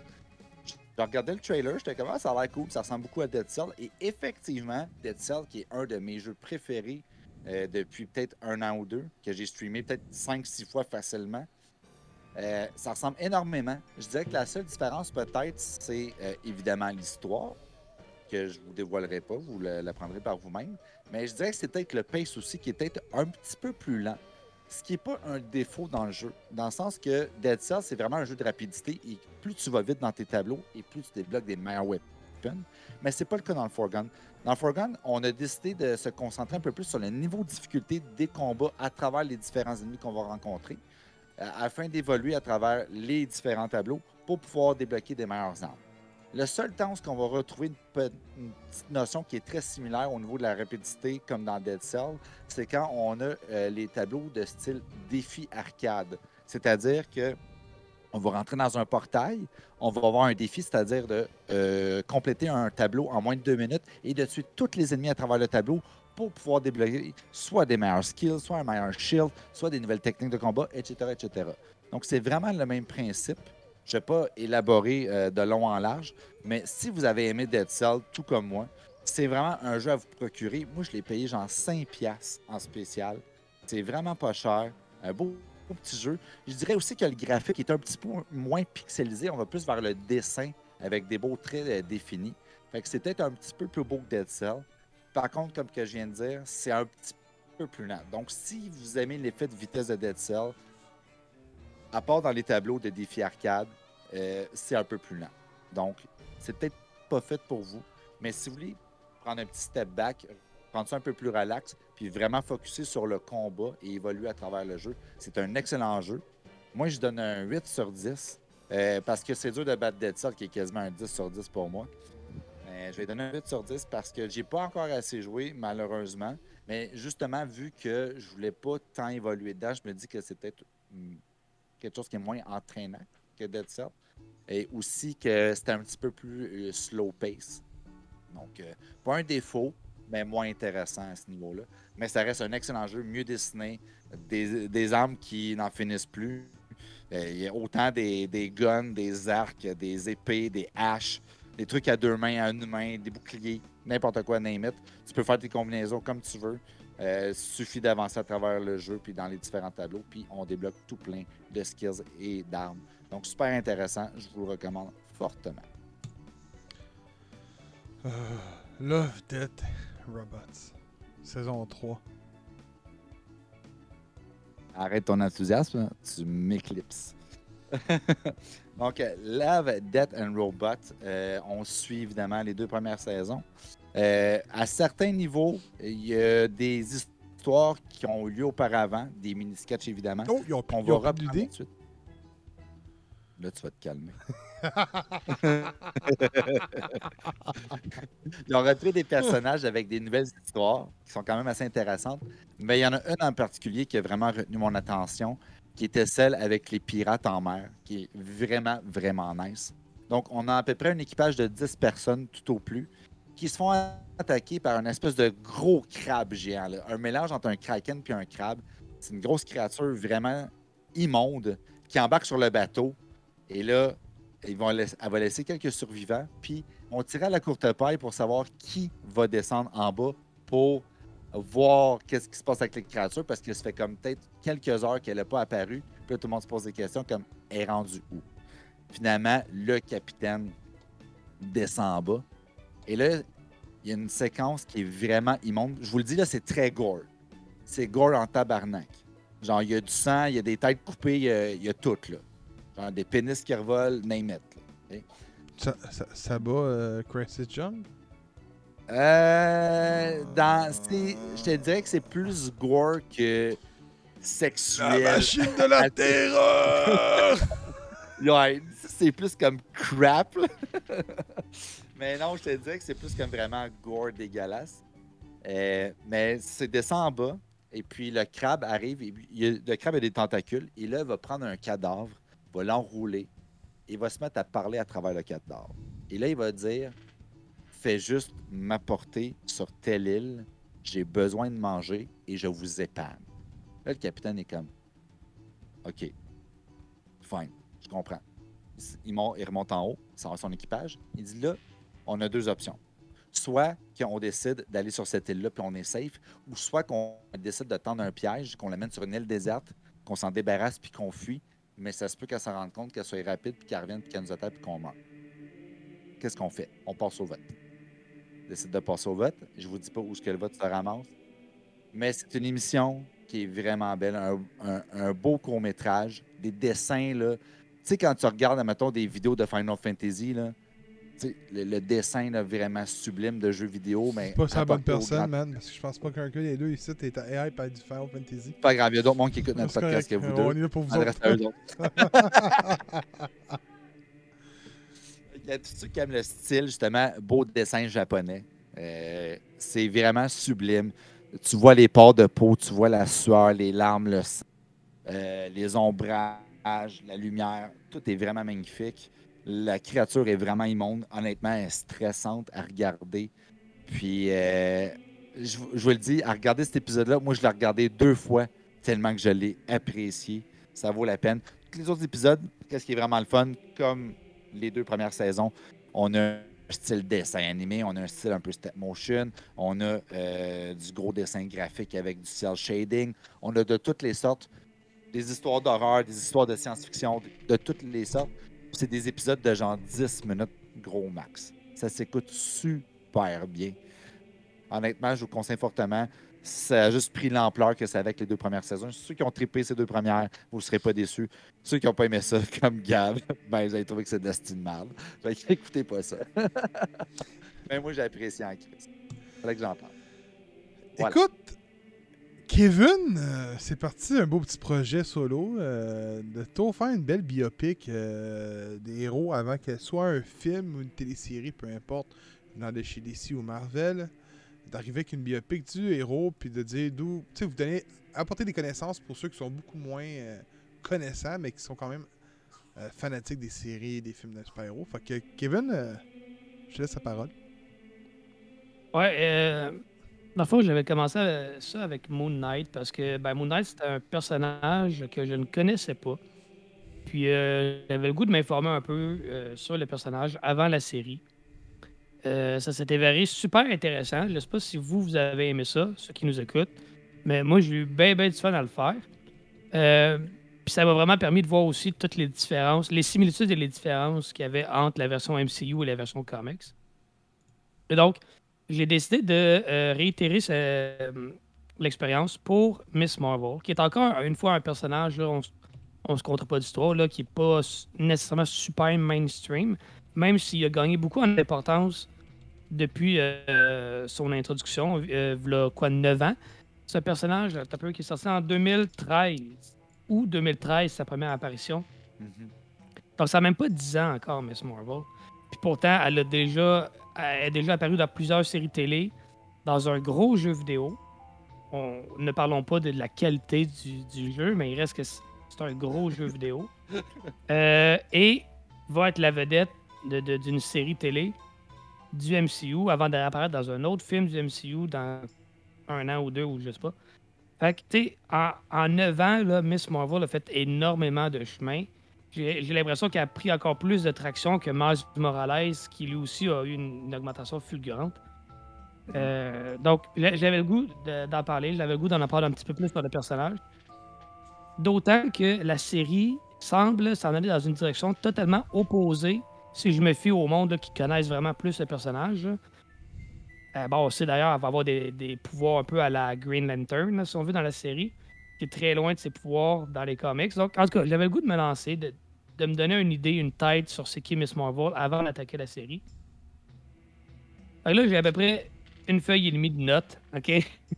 Je regardais le trailer, j'étais comme ah, ça a l'air cool, ça ressemble beaucoup à Dead Cell. Et effectivement, Dead Cell, qui est un de mes jeux préférés euh, depuis peut-être un an ou deux, que j'ai streamé peut-être 5-6 fois facilement. Euh, ça ressemble énormément. Je dirais que la seule différence, peut-être, c'est euh, évidemment l'histoire, que je vous dévoilerai pas, vous l'apprendrez par vous-même. Mais je dirais que c'est peut-être le pace aussi qui est peut-être un petit peu plus lent. Ce qui n'est pas un défaut dans le jeu, dans le sens que Dead Cell, c'est vraiment un jeu de rapidité et plus tu vas vite dans tes tableaux et plus tu débloques des meilleurs weapons. Mais c'est pas le cas dans le Forgun. Dans le Forgun, on a décidé de se concentrer un peu plus sur le niveau de difficulté des combats à travers les différents ennemis qu'on va rencontrer, afin d'évoluer à travers les différents tableaux pour pouvoir débloquer des meilleures armes. Le seul temps où on va retrouver une petite notion qui est très similaire au niveau de la rapidité, comme dans Dead Cell, c'est quand on a euh, les tableaux de style défi arcade. C'est-à-dire que on va rentrer dans un portail, on va avoir un défi, c'est-à-dire de euh, compléter un tableau en moins de deux minutes et de tuer tous les ennemis à travers le tableau pour pouvoir débloquer soit des meilleurs skills, soit un meilleur shield, soit des nouvelles techniques de combat, etc. etc. Donc, c'est vraiment le même principe. Je ne vais pas élaborer euh, de long en large, mais si vous avez aimé Dead Cell, tout comme moi, c'est vraiment un jeu à vous procurer. Moi, je l'ai payé genre 5$ piastres en spécial. C'est vraiment pas cher. Un beau, beau petit jeu. Je dirais aussi que le graphique est un petit peu moins pixelisé. On va plus vers le dessin avec des beaux traits euh, définis. Fait que c'est peut-être un petit peu plus beau que Dead Cell. Par contre, comme que je viens de dire, c'est un petit peu plus lent. Donc, si vous aimez l'effet de vitesse de Dead Cell, à part dans les tableaux de défi arcade, euh, c'est un peu plus lent. Donc, c'est peut-être pas fait pour vous. Mais si vous voulez prendre un petit step back, prendre ça un peu plus relax, puis vraiment focuser sur le combat et évoluer à travers le jeu, c'est un excellent jeu. Moi, je donne un 8 sur 10 euh, parce que c'est dur de battre Dead Cell qui est quasiment un 10 sur 10 pour moi. Je vais donner un 8 sur 10 parce que j'ai pas encore assez joué, malheureusement. Mais justement, vu que je voulais pas tant évoluer dedans, je me dis que c'est peut-être quelque chose qui est moins entraînant que Dead Cell. Et aussi que c'était un petit peu plus euh, slow pace. Donc, euh, pas un défaut, mais moins intéressant à ce niveau-là. Mais ça reste un excellent jeu, mieux dessiné, des, armes qui n'en finissent plus. Euh, Il y a autant des guns, des arcs, des épées, des haches, des trucs à deux mains, à une main, des boucliers, n'importe quoi, name it. Tu peux faire tes combinaisons comme tu veux. Euh, suffit d'avancer à travers le jeu puis dans les différents tableaux, puis on débloque tout plein de skills et d'armes. Donc super intéressant, je vous le recommande fortement.
Euh, Love, Death, Robots. Saison 3.
Arrête ton enthousiasme, tu m'éclipses. Donc, euh, Love, Death and Robot, euh, on suit évidemment les deux premières saisons. Euh, à certains niveaux, il y a des histoires qui ont eu lieu auparavant, des mini-sketchs évidemment.
Oh, ils ont, ils
va
ont
reprendre
l'idée?
ensuite. Là, tu vas te calmer. Ils ont repris des personnages avec des nouvelles histoires qui sont quand même assez intéressantes. Mais il y en a une en particulier qui a vraiment retenu mon attention, qui était celle avec les pirates en mer, qui est vraiment, vraiment nice. Donc, on a à peu près un équipage de 10 personnes tout au plus qui se font attaquer par une espèce de gros crabe géant. Un mélange entre un kraken et un crabe. C'est une grosse créature vraiment immonde qui embarque sur le bateau. Et là, ils vont elle va laisser quelques survivants. Puis on tire à la courte paille pour savoir qui va descendre en bas pour voir qu'est-ce qui se passe avec la créature parce que ça fait comme peut-être quelques heures qu'elle n'a pas apparu. Puis là, tout le monde se pose des questions comme elle est rendue où? Finalement, le capitaine descend en bas. Et là, il y a une séquence qui est vraiment immonde. Je vous le dis, là, c'est très gore. C'est gore en tabarnak. Genre, il y a du sang, il y a des têtes coupées, il y a, tout, là. Genre, des pénis qui revolent, name it.
Ça, ça, ça bat euh, Crisis Jump?
Euh, dans, je te dirais que c'est plus gore que sexuel.
de la terreur!
Ouais, c'est plus comme crap. mais non, je te dirais que c'est plus comme vraiment gore dégueulasse. Euh, mais c'est descend en bas. Et puis le crabe arrive. Et il le crabe a des tentacules. Et là, il va prendre un cadavre, va l'enrouler. Et va se mettre à parler à travers le cadavre. Et là, il va dire Fais juste m'apporter sur telle île. J'ai besoin de manger et je vous épargne. Là, le capitaine est comme OK. Fine. Je comprends. Il, il remonte en haut, il sort son équipage. Il dit là, on a deux options. Soit qu'on décide d'aller sur cette île-là puis on est safe, ou soit qu'on décide de tendre un piège, qu'on l'amène sur une île déserte, qu'on s'en débarrasse puis qu'on fuit, mais ça se peut qu'elle s'en rende compte, qu'elle soit rapide puis qu'elle revienne puis qu'elle nous attaque puis qu'on meurt. Qu'est-ce qu'on fait? On passe au vote. On décide de passer au vote. Je vous dis pas où est-ce que le vote se ramasse, mais c'est une émission qui est vraiment belle, un, un- un beau court-métrage, des dessins, là. Tu sais, quand tu regardes, mettons, des vidéos de Final Fantasy, là, le, le dessin là, vraiment sublime de jeux vidéo, mais.
C'est pas sa bonne personne,
grand-
man. Parce que je pense pas qu'un des deux ici est à AI par du Final Fantasy.
Pas grave, il y a d'autres monde qui écoute notre podcast que vous
On
deux.
est là pour vous
Adresse
autres.
à eux autres. Y a le style, justement, beau dessin japonais. Euh, c'est vraiment sublime. Tu vois les pores de peau, tu vois la sueur, les larmes, le sang, euh, les ombrages, la lumière. Tout est vraiment magnifique. La créature est vraiment immonde. Honnêtement, elle est stressante à regarder. Puis, euh, je, je vous le dis, à regarder cet épisode-là, moi, je l'ai regardé deux fois tellement que je l'ai apprécié. Ça vaut la peine. Tous les autres épisodes, qu'est-ce qui est vraiment le fun, comme les deux premières saisons, on a un style dessin animé, on a un style un peu step motion, on a euh, du gros dessin graphique avec du cel shading, on a de toutes les sortes, des histoires d'horreur, des histoires de science-fiction, de, toutes les sortes. C'est des épisodes de genre 10 minutes gros max. Ça s'écoute super bien. Honnêtement, je vous conseille fortement. Ça a juste pris l'ampleur que ça avec les deux premières saisons. Ceux qui ont trippé ces deux premières, vous ne serez pas déçus. Ceux qui n'ont pas aimé ça, comme Gab, ben, vous allez trouver que c'est de mal. Fait que écoutez pas ça. Mais moi, j'ai apprécié en crise. Fallait que j'en parle.
Écoute, Kevin, euh, c'est parti un beau petit projet solo euh, de tout faire une belle biopic euh, des héros avant qu'elle soit un film ou une télésérie, peu importe, dans de chez DC ou Marvel, d'arriver avec une biopic du héros puis de dire d'où, tu sais, vous donnez apporter des connaissances pour ceux qui sont beaucoup moins euh, connaissants mais qui sont quand même euh, fanatiques des séries et des films de super-héros. Fait que Kevin, euh, je te laisse la parole.
Ouais, le fond, j'avais commencé ça avec Moon Knight parce que ben, Moon Knight, c'était un personnage que je ne connaissais pas. Puis j'avais le goût de m'informer un peu sur le personnage avant la série. Euh, ça s'est avéré super intéressant. Je ne sais pas si vous, vous avez aimé ça, ceux qui nous écoutent. Mais moi, j'ai eu bien, bien du fun à le faire. Euh, puis ça m'a vraiment permis de voir aussi toutes les différences, les similitudes et les différences qu'il y avait entre la version MCU et la version comics. Et donc, j'ai décidé de euh, réitérer ce- l'expérience pour Miss Marvel, qui est encore une fois un personnage, là, on, on se compte pas d'histoire, qui n'est pas nécessairement super mainstream, même s'il a gagné beaucoup en importance depuis euh, son introduction, euh, v'là quoi, 9 ans. Ce personnage, t'as peu, qui est sorti en 2013, ou 2013, sa première apparition.
Mhm.
Donc, ça n'a même pas 10 ans encore, Miss Marvel. Puis pourtant, elle a déjà, elle est déjà apparue dans plusieurs séries télé, dans un gros jeu vidéo. On, ne parlons pas de la qualité du, du jeu, mais il reste que c'est un gros jeu vidéo. Euh, et va être la vedette de- de- d'une série télé du MCU avant d'apparaître dans un autre film du MCU dans un an ou deux, ou je sais pas. Fait que, en, en 9 ans, là, Miss Marvel a fait énormément de chemin. J'ai l'impression qu'elle a pris encore plus de traction que Miles Morales, qui lui aussi a eu une, augmentation fulgurante. Euh, donc, j'avais le goût de- d'en parler, j'avais le goût d'en apprendre un petit peu plus sur le personnage. D'autant que la série semble s'en aller dans une direction totalement opposée si je me fie au monde qui connaissent vraiment plus le personnage. Euh, bon, d'ailleurs qu'elle va avoir des, pouvoirs un peu à la Green Lantern, si on veut, dans la série, qui est très loin de ses pouvoirs dans les comics. Donc, en tout cas, j'avais le goût de me lancer, de, me donner une idée, une tête sur ce qu'est Miss Marvel avant d'attaquer la série. Là, j'ai à peu près une feuille et demie de notes, OK?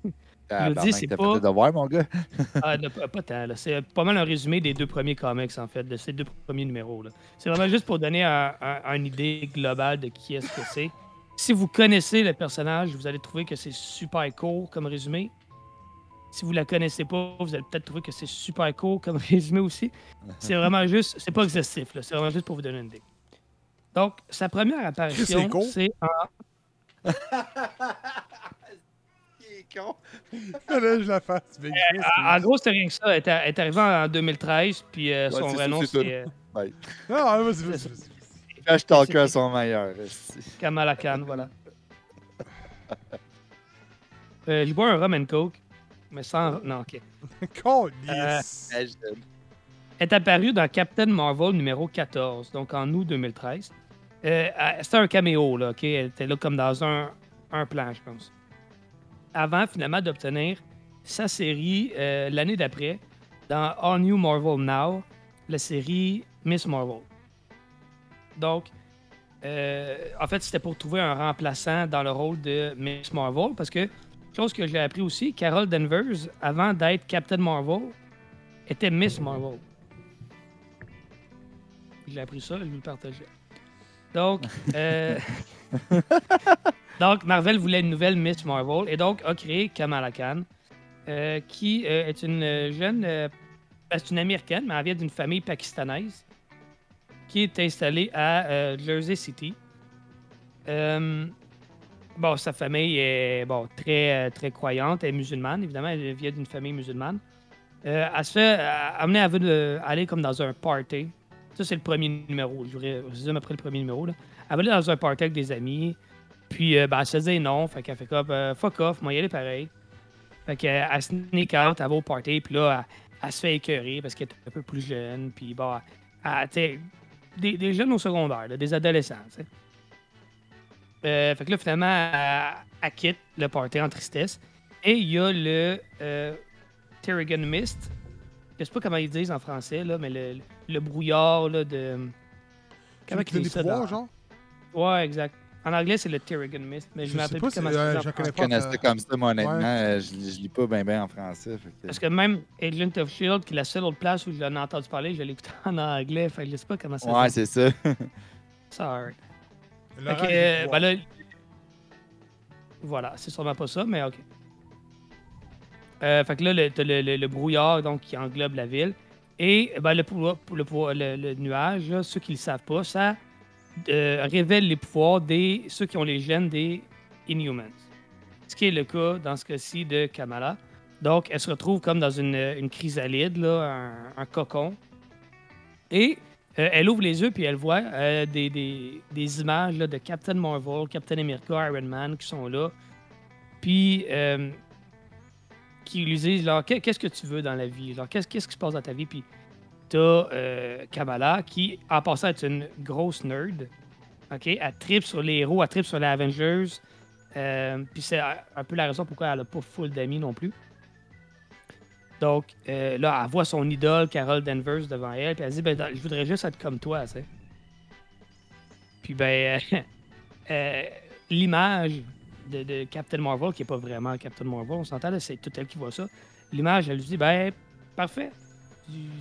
Bernard,
c'est pas-
devoirs, mon gars.
Ah, non, pas, pas tant. là. C'est pas mal un résumé des deux premiers comics, en fait, de ces deux premiers numéros. là. C'est vraiment juste pour donner un- un- une idée globale de qui est-ce que c'est. Si vous connaissez le personnage, vous allez trouver que c'est super court comme résumé. Si vous la connaissez pas, vous allez peut-être trouver que c'est super court comme résumé aussi. C'est vraiment juste, c'est pas exhaustif, là. c'est vraiment juste pour vous donner une idée. Donc, sa première apparition, c'est en
con.
là, je la fasse. Chris,
En gros, c'était rien que ça. Elle est, arrivée en 2013, puis euh,
Ouais,
son
c'est
vrai nom,
c'est
euh,
Non, vas-y, vas-y, vas-y.
Trash Talker sont meilleurs. esti.
Kamala Khan, voilà. Euh, je bois un rum and coke, mais sans... Non, OK. Elle est apparue dans Captain Marvel numéro 14, donc en août 2013. Euh, elle- C'était un caméo, là, OK? Elle était là comme dans un, un plan, je pense. Avant, finalement, d'obtenir sa série euh, l'année d'après, dans All New Marvel Now, la série Miss Marvel. Donc, euh, en fait, c'était pour trouver un remplaçant dans le rôle de Miss Marvel, parce que, chose que j'ai appris aussi, Carol Danvers, avant d'être Captain Marvel, était Miss Marvel. J'ai appris ça, je vais le partager. Donc, euh, donc, Marvel voulait une nouvelle Miss Marvel et donc a créé Kamala Khan, euh, qui euh, est une jeune. ben, c'est une américaine, mais elle vient d'une famille pakistanaise qui est installée à Jersey City. Bon, sa famille est bon, très, très croyante, elle est musulmane, évidemment, elle vient d'une famille musulmane. Elle se fait amener à aller comme dans un party. Ça, c'est le premier numéro. Je résume après le premier numéro. Là. Elle va aller dans un party avec des amis. Puis, euh, ben, elle se dit non. Fait qu'elle fait comme euh, fuck off, moi, y aller pareil. Fait qu'elle elle sneak out, elle va au party. Puis là, elle, se fait écœurer parce qu'elle est un peu plus jeune. Puis, elle- tu des, des jeunes au secondaire, là, des adolescents. Euh, fait que là, finalement, elle, elle quitte le party en tristesse. Et il y a le euh, Terrigan Mist. Je sais pas comment ils disent en français, là, mais le, le brouillard là, de. Comment
Celui qui
ils disent ça?
pouvoirs,
dans-
genre?
Ouais, exact. En anglais, c'est le Terrigan Mist, mais je
Je
me
sais
rappelle
pas
plus comment
euh, connais
français.
Je connais
pas,
ça comme ça, moi, honnêtement.
Ouais.
euh, je, je lis pas bien ben en français. fait que-
Parce que même Agent of Shield, qui est la seule autre place où je l'en ai entendu parler, je l'ai écouté en anglais, fait que je sais pas comment ça
Ouais,
se dit.
c'est ça.
Sorry. Fait que, euh, ben là, voilà, c'est sûrement pas ça, mais ok. Euh, fait que là, t'as le, le- le brouillard donc, qui englobe la ville. Et ben, le, le, nuage, ceux qui ne le savent pas, ça euh, révèle les pouvoirs des ceux qui ont les gènes des Inhumans. Ce qui est le cas dans ce cas-ci de Kamala. Donc, elle se retrouve comme dans une, une chrysalide, là, un, cocon. Et euh, elle ouvre les yeux puis elle voit des, des- des images là, de Captain Marvel, Captain America, Iron Man qui sont là. Puis qui lui disent genre, Qu'est- qu'est-ce que tu veux dans la vie? Qu'est-ce, qui se passe dans ta vie? Puis t'as euh, Kamala qui, en passant, est une grosse nerd. OK? Elle tripe sur les héros, elle tripe sur les Avengers. Euh, puis c'est un peu la raison pourquoi elle n'a pas full d'amis non plus. Donc euh, là, elle voit son idole, Carol Danvers, devant elle, puis elle dit ben, Je voudrais juste être comme toi, tu sais. Puis ben, euh, l'image de, Captain Marvel, qui n'est pas vraiment Captain Marvel, on s'entend, c'est tout elle qui voit ça. L'image, elle lui dit Ben, parfait,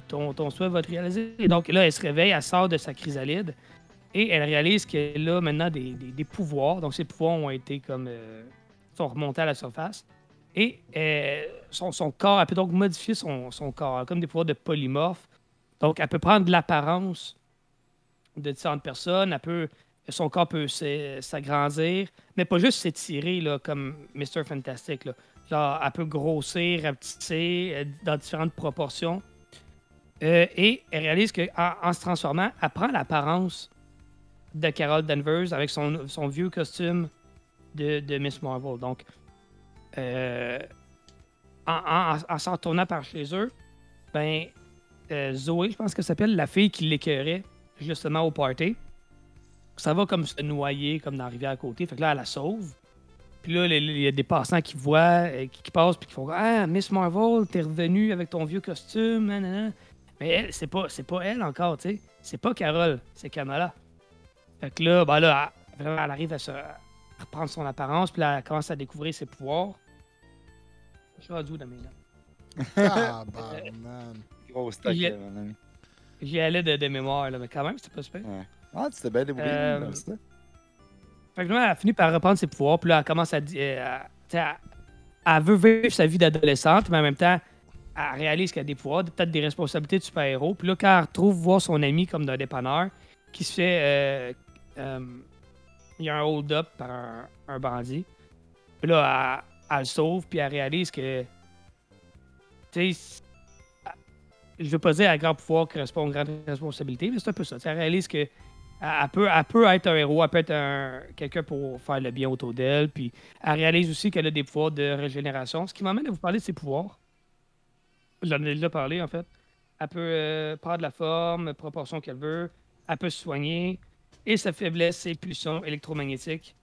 ton, ton souhait va te réaliser. Et donc là, elle se réveille, elle sort de sa chrysalide et elle réalise qu'elle a maintenant des, des- pouvoirs. Donc ses pouvoirs ont été comme. euh, sont remontés à la surface. Et euh, son, son corps, elle peut donc modifier son, son corps, comme des pouvoirs de polymorphe. Donc, elle peut prendre l'apparence de différentes personnes. Elle peut, son corps peut s'agrandir, mais pas juste s'étirer comme Mr. Fantastic. Là. Genre, elle peut grossir, rapetisser euh, dans différentes proportions. Euh, et elle réalise qu'en en se transformant, elle prend l'apparence de Carol Danvers avec son, vieux costume de, Miss Marvel. Donc, euh, en, en- en s'en retournant par chez eux, ben, Zoé, je pense que s'appelle la fille qui l'écœurait justement au party. Ça va comme se noyer comme dans la rivière à côté. Fait que là, elle la sauve. Puis là, il y a des passants qui voient, euh, qui, qui passent, puis qui font Ah, Miss Marvel, t'es revenue avec ton vieux costume. nanana. Mais elle, c'est pas, c'est pas elle encore, tu sais. C'est pas Carole, c'est Kamala. Fait que là, ben là, elle, vraiment, elle arrive à se à reprendre son apparence, puis là, elle commence à découvrir ses pouvoirs. Je suis rendu dans mes notes?
Ah, bah, man.
Gros stock.
J'y allais de, de mémoire, là, mais quand même, c'était pas super.
Ouais. Ah, tu t'es bien débrouillé.
Euh. Fait que là, elle a fini par reprendre ses pouvoirs, puis là, elle commence à dire. euh, à- sais, elle, veut vivre sa vie d'adolescente, mais en même temps, elle réalise qu'elle a des pouvoirs, peut-être des responsabilités de super-héros. Puis là, quand elle retrouve voir son ami comme d'un dépanneur, qui se fait. euh, euh, il y a un hold-up par un, un bandit. Puis là, elle, le sauve, puis elle réalise que. Tu sais, je veux pas dire à grand pouvoir correspond à grande responsabilité, mais c'est un peu ça. Elle réalise que elle, peut, elle peut être un héros, elle peut être un- quelqu'un pour faire le bien autour d'elle. Puis elle réalise aussi qu'elle a des pouvoirs de régénération, ce qui m'amène à vous parler de ses pouvoirs. J'en ai déjà parlé, en fait. Elle peut euh, prendre la forme, proportion qu'elle veut. Elle peut se soigner. Et sa faiblesse, c'est pulsions électromagnétiques.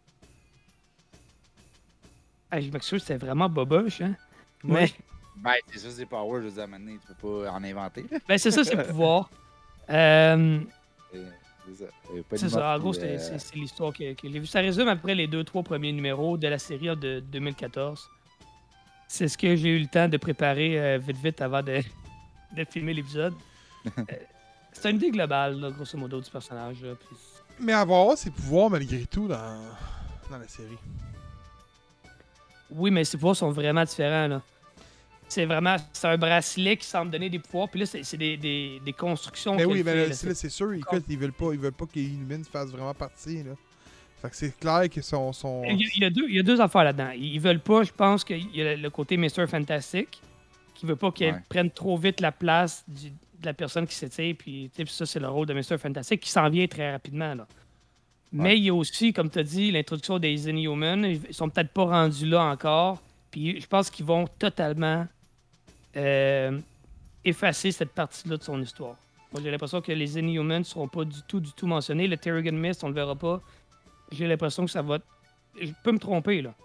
Hey, je m'excuse, c'était vraiment boboche, hein? Mais
Ben, c'est ça, c'est Power, je veux dire, à un moment donné, tu peux pas en inventer.
ben, c'est ça, ses pouvoirs. Euh,
Euh, C'est ça. Pas
C'est
de
ça, en gros,
euh,
c'est c'est l'histoire que, que j'ai vue. Ça résume après les deux, trois premiers numéros de la série de 2014. C'est ce que j'ai eu le temps de préparer euh, vite, vite avant de, de filmer l'épisode. Euh, c'est une idée globale, là, grosso modo, du personnage. là, puis
Mais avoir ses pouvoirs malgré tout dans, dans la série.
Oui, mais ses pouvoirs sont vraiment différents, là. C'est vraiment... C'est un bracelet qui semble donner des pouvoirs, puis là, c'est c'est des, des, des constructions
Mais
qu'elle
oui, mais
fait,
là,
là.
c'est là, c'est sûr, écoute, ils veulent pas, ils veulent pas que Inhumans fasse vraiment partie, là. Fait que c'est clair que son. son...
Il y, a, il y a deux, il y a deux affaires là-dedans. Ils veulent pas, je pense qu'il y a le, côté Mr. Fantastic, qui veut pas qu'elle
Ouais.
prenne trop vite la place du- de la personne qui s'étire, puis ça, c'est le rôle de Mr. Fantastic qui s'en vient très rapidement. Là. Mais il y a aussi, comme tu as dit, l'introduction des Inhumans. Ils sont peut-être pas rendus là encore, puis je pense qu'ils vont totalement euh, effacer cette partie-là de son histoire. Moi, j'ai l'impression que les Inhumans ne seront pas du tout, du tout mentionnés. Le Terrigan Mist, on le verra pas. J'ai l'impression que ça va. Je peux me tromper, là.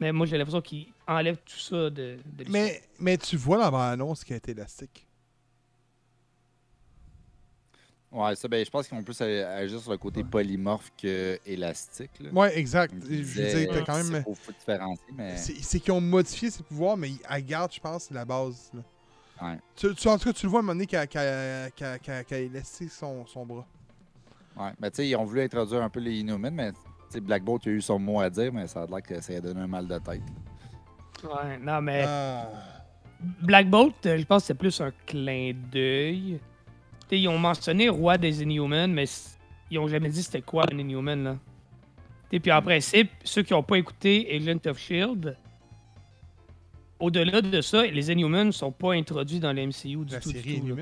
Mais moi, j'ai l'impression qu'ils enlèvent tout ça de, de.
Mais, mais tu vois dans l'annonce qui été élastique.
Ouais, ça, ben, je pense qu'ils vont plus a- agir sur le côté polymorphe que élastique. Là.
Ouais, exact. Je veux dire, t'as quand
c'est
même.
faut- faut différencier, mais
C'est qu'ils ont modifié ses pouvoirs, mais ils- garde, je pense, la base. Là.
Ouais.
Tu, tu- en tout cas, tu le vois à un moment donné qu'elle a élasté son, son bras.
Ouais, mais tu sais, ils ont voulu introduire un peu les Inhumans, mais tu sais, Black Bolt a eu son mot à dire, mais ça a l'air que ça lui a donné un mal de tête.
Ouais, non, mais
Ah.
Black Bolt, je pense que c'est plus un clin d'œil. Ils ont mentionné Roi des Inhumans, mais ils ont jamais dit c'était quoi un Inhuman, là. Sais, puis en principe, ceux qui n'ont pas écouté Agent of S.H.I.E.L.D., au-delà de ça, les Inhumans sont pas introduits dans le MCU du
La
tout. du
série
tout.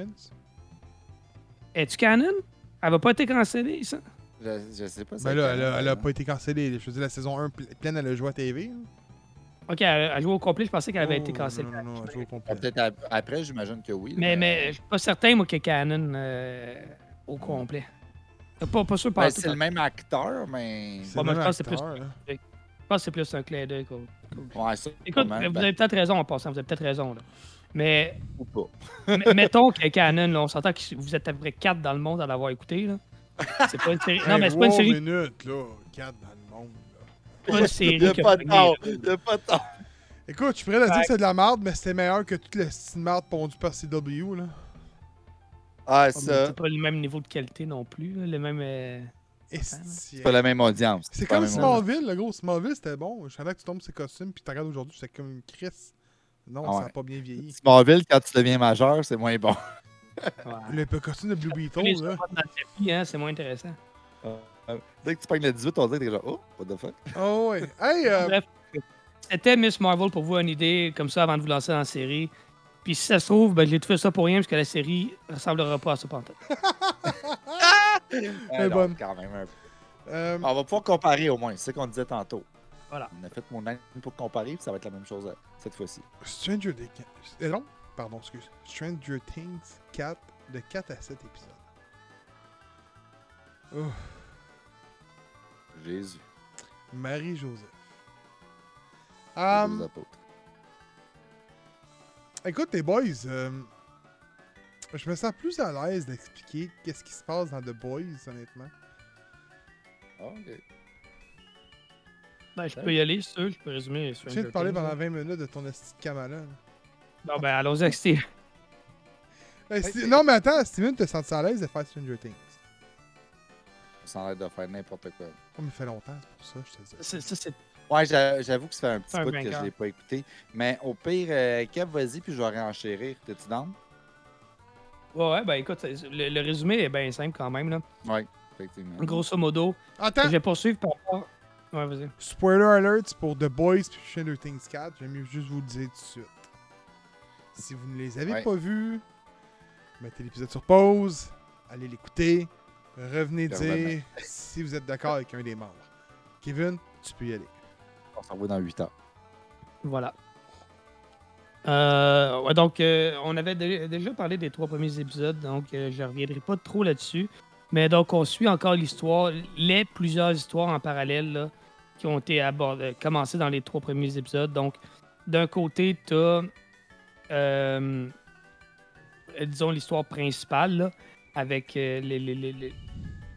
Es-tu canon? Elle va pas être cancellée, ça?
Je, je sais pas. si
Ben
c'est
là, elle a, elle pas été cancellée. Je veux dire, la saison 1 pl- pleine, elle a joué à TV. là.
Ok, elle a joué au complet, je pensais qu'elle avait
Oh,
été cancellée.
Non, non, non, elle au complet.
Peut-être ap- après, j'imagine que oui.
Mais, mais je suis pas certain, moi, que canon euh, au complet. Pas, pas sûr
Ben,
par
c'est le même acteur, mais.
Bon,
le
je
même
pense que c'est
acteur, là.
Je pense que c'est plus un clin d'œil.
Ouais, ça.
Écoute, vous
ben,
avez peut-être raison en passant, vous avez peut-être raison. Là. Mais
ou pas.
mettons que Canon, là, on s'entend que vous êtes à peu près 4 dans le monde à l'avoir écouté. Là. C'est pas une série. Non, mais c'est pas une série.
minutes, là. 4 dans
pas une série
Il y a pas de temps. Il a pas de temps.
Écoute, je pourrais te dire
Ouais.
que c'est de la merde, mais c'était meilleur que toute la style merde pondue par CW, là.
Ah,
Ah,
ça.
C'est pas le même niveau de qualité non plus. là, le même. euh.
C'est pas la même audience.
C'est comme. Smallville, le gros. Smallville, c'était bon. Je savais que tu tombes sur ses costumes, puis tu regardes aujourd'hui, c'est comme une crisse. Non,
Ah
ça
ouais.
n'a pas bien vieilli.
Smallville, quand tu deviens majeur, c'est moins bon.
Le peu costume de Blue Beetle, là.
le hein, c'est moins intéressant.
Dès que tu pognes le 18, on dirait que t'es genre, oh, what the fuck?
Oh, ouais. Hey, euh,
Bref, c'était Miss Marvel pour vous une idée comme ça avant de vous lancer dans la série. Puis si ça se trouve, ben, j'ai tout fait ça pour rien parce que la série ressemblera pas à ça pantoute.
Ah, non,
bonne.
quand même un peu.
euh,
On va pouvoir comparer au moins, c'est ce qu'on disait tantôt.
Voilà.
On a fait mon âne pour comparer, puis ça va être la même chose euh, cette fois-ci.
Stranger Things. Eh non, pardon, excuse. Stranger Things 4, de 4 à 7 épisodes.
Jésus.
Marie-Joseph.
les
Um, écoute, les boys, euh, je me sens plus à l'aise d'expliquer qu'est-ce qui se passe dans The Boys, honnêtement.
Ok.
Ben, je peux y aller, c'est sûr, je peux résumer.
Tu viens de parler pendant
là.
20 minutes de ton esti de Kamala. là.
Bon, ben, allons-y avec Steve.
C'est-
non, mais attends, Steven, te sens à l'aise de faire Stranger Things?
Sans l'air de faire n'importe quoi.
Oh, mais ça fait longtemps, c'est pour ça, je te dis.
Ça, ça, c'est
Ouais, j'a- j'avoue que ça fait un petit bout que je l'ai pas écouté. Mais au pire, euh, Kev, vas-y, puis je vais renchérir. T'es-tu down?
Ouais, ouais, ben écoute, le, le résumé est bien simple quand même. Là.
Ouais, effectivement.
Grosso modo,
Attends,
je vais poursuivre par rapport. Ouais, vas-y.
spoiler alert pour The Boys puis Stranger Things 4, j'aime mieux juste vous le dire tout de suite. Si vous ne les avez
Ouais.
pas vus, mettez l'épisode sur pause, allez l'écouter, revenez dire si vous êtes d'accord avec un des membres. Kevin, tu peux y aller.
On s'en va dans 8 ans.
Voilà. Euh, ouais, donc, euh, on avait dé- déjà parlé des trois premiers épisodes, donc euh, je ne reviendrai pas trop là-dessus. Mais donc, on suit encore l'histoire, les plusieurs histoires en parallèle là, qui ont été abordées, commencées dans les trois premiers épisodes. Donc, d'un côté, tu as, disons, l'histoire principale là, avec euh, les, les- les-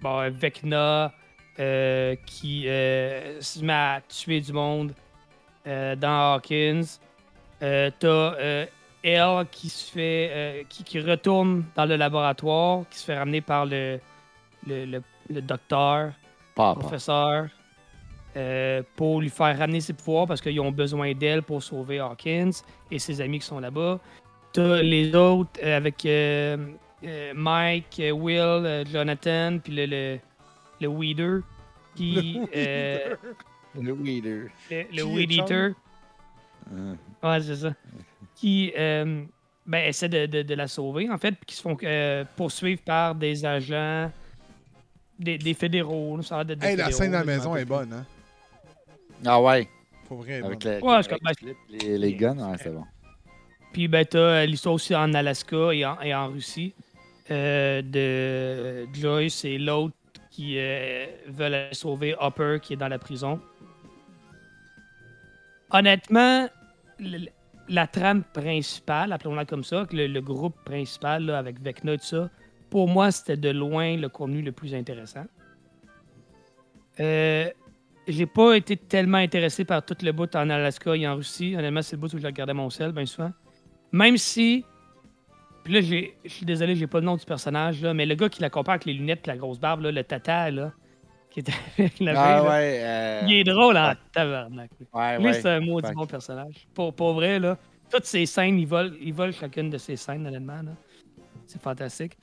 bon, Vecna euh, qui euh, se met à tuer du monde euh, dans Hawkins. Euh, T'as euh, elle qui se fait. euh, qui, qui retourne dans le laboratoire, qui se fait ramener par le, le, le le docteur, le professeur, euh, pour lui faire ramener ses pouvoirs parce qu'ils ont besoin d'elle pour sauver Hawkins et ses amis qui sont là-bas. T'as les autres euh, avec euh, euh, Mike, euh, Will, euh, Jonathan, puis le, le, le Weeder qui. euh,
Le Weeder.
le, le Weed? Eater.
Euh,
Ouais, c'est ça. Qui euh, ben, essaie de, de- de la sauver, en fait, puis qui se font euh, poursuivre par des agents, des, des fédéraux. Ça des
Hey, la scène dans la
je
maison est bonne, hein?
Ah ouais,
Pour vrai,
avec
bonne.
le,
Ouais,
avec clip, les, les guns, ouais, c'est bon.
Puis ben, t'as l'histoire aussi en Alaska et en, et en Russie euh, de Joyce et l'autre qui euh, veulent sauver Hopper qui est dans la prison. Honnêtement, la trame principale, appelons-la comme ça, le groupe principal là, avec Vecna et tout ça, pour moi, c'était de loin le contenu le plus intéressant. Euh, j'ai pas été tellement intéressé par tout le bout en Alaska et en Russie. Honnêtement, c'est le bout où je regardais mon sel, bien souvent. Même si. Puis là, j'ai- je suis désolé, j'ai pas le nom du personnage, là, mais le gars qui l'accompagne avec les lunettes et la grosse barbe, là, le tata, là, qui était avec la
Ah ouais, euh,
il est drôle en
ouais.
tabarnak.
ouais,
Lui, c'est un maudit bon personnage. Pour, pour vrai, là, toutes ces scènes, ils volent, ils volent chacune de ces scènes, honnêtement. C'est fantastique.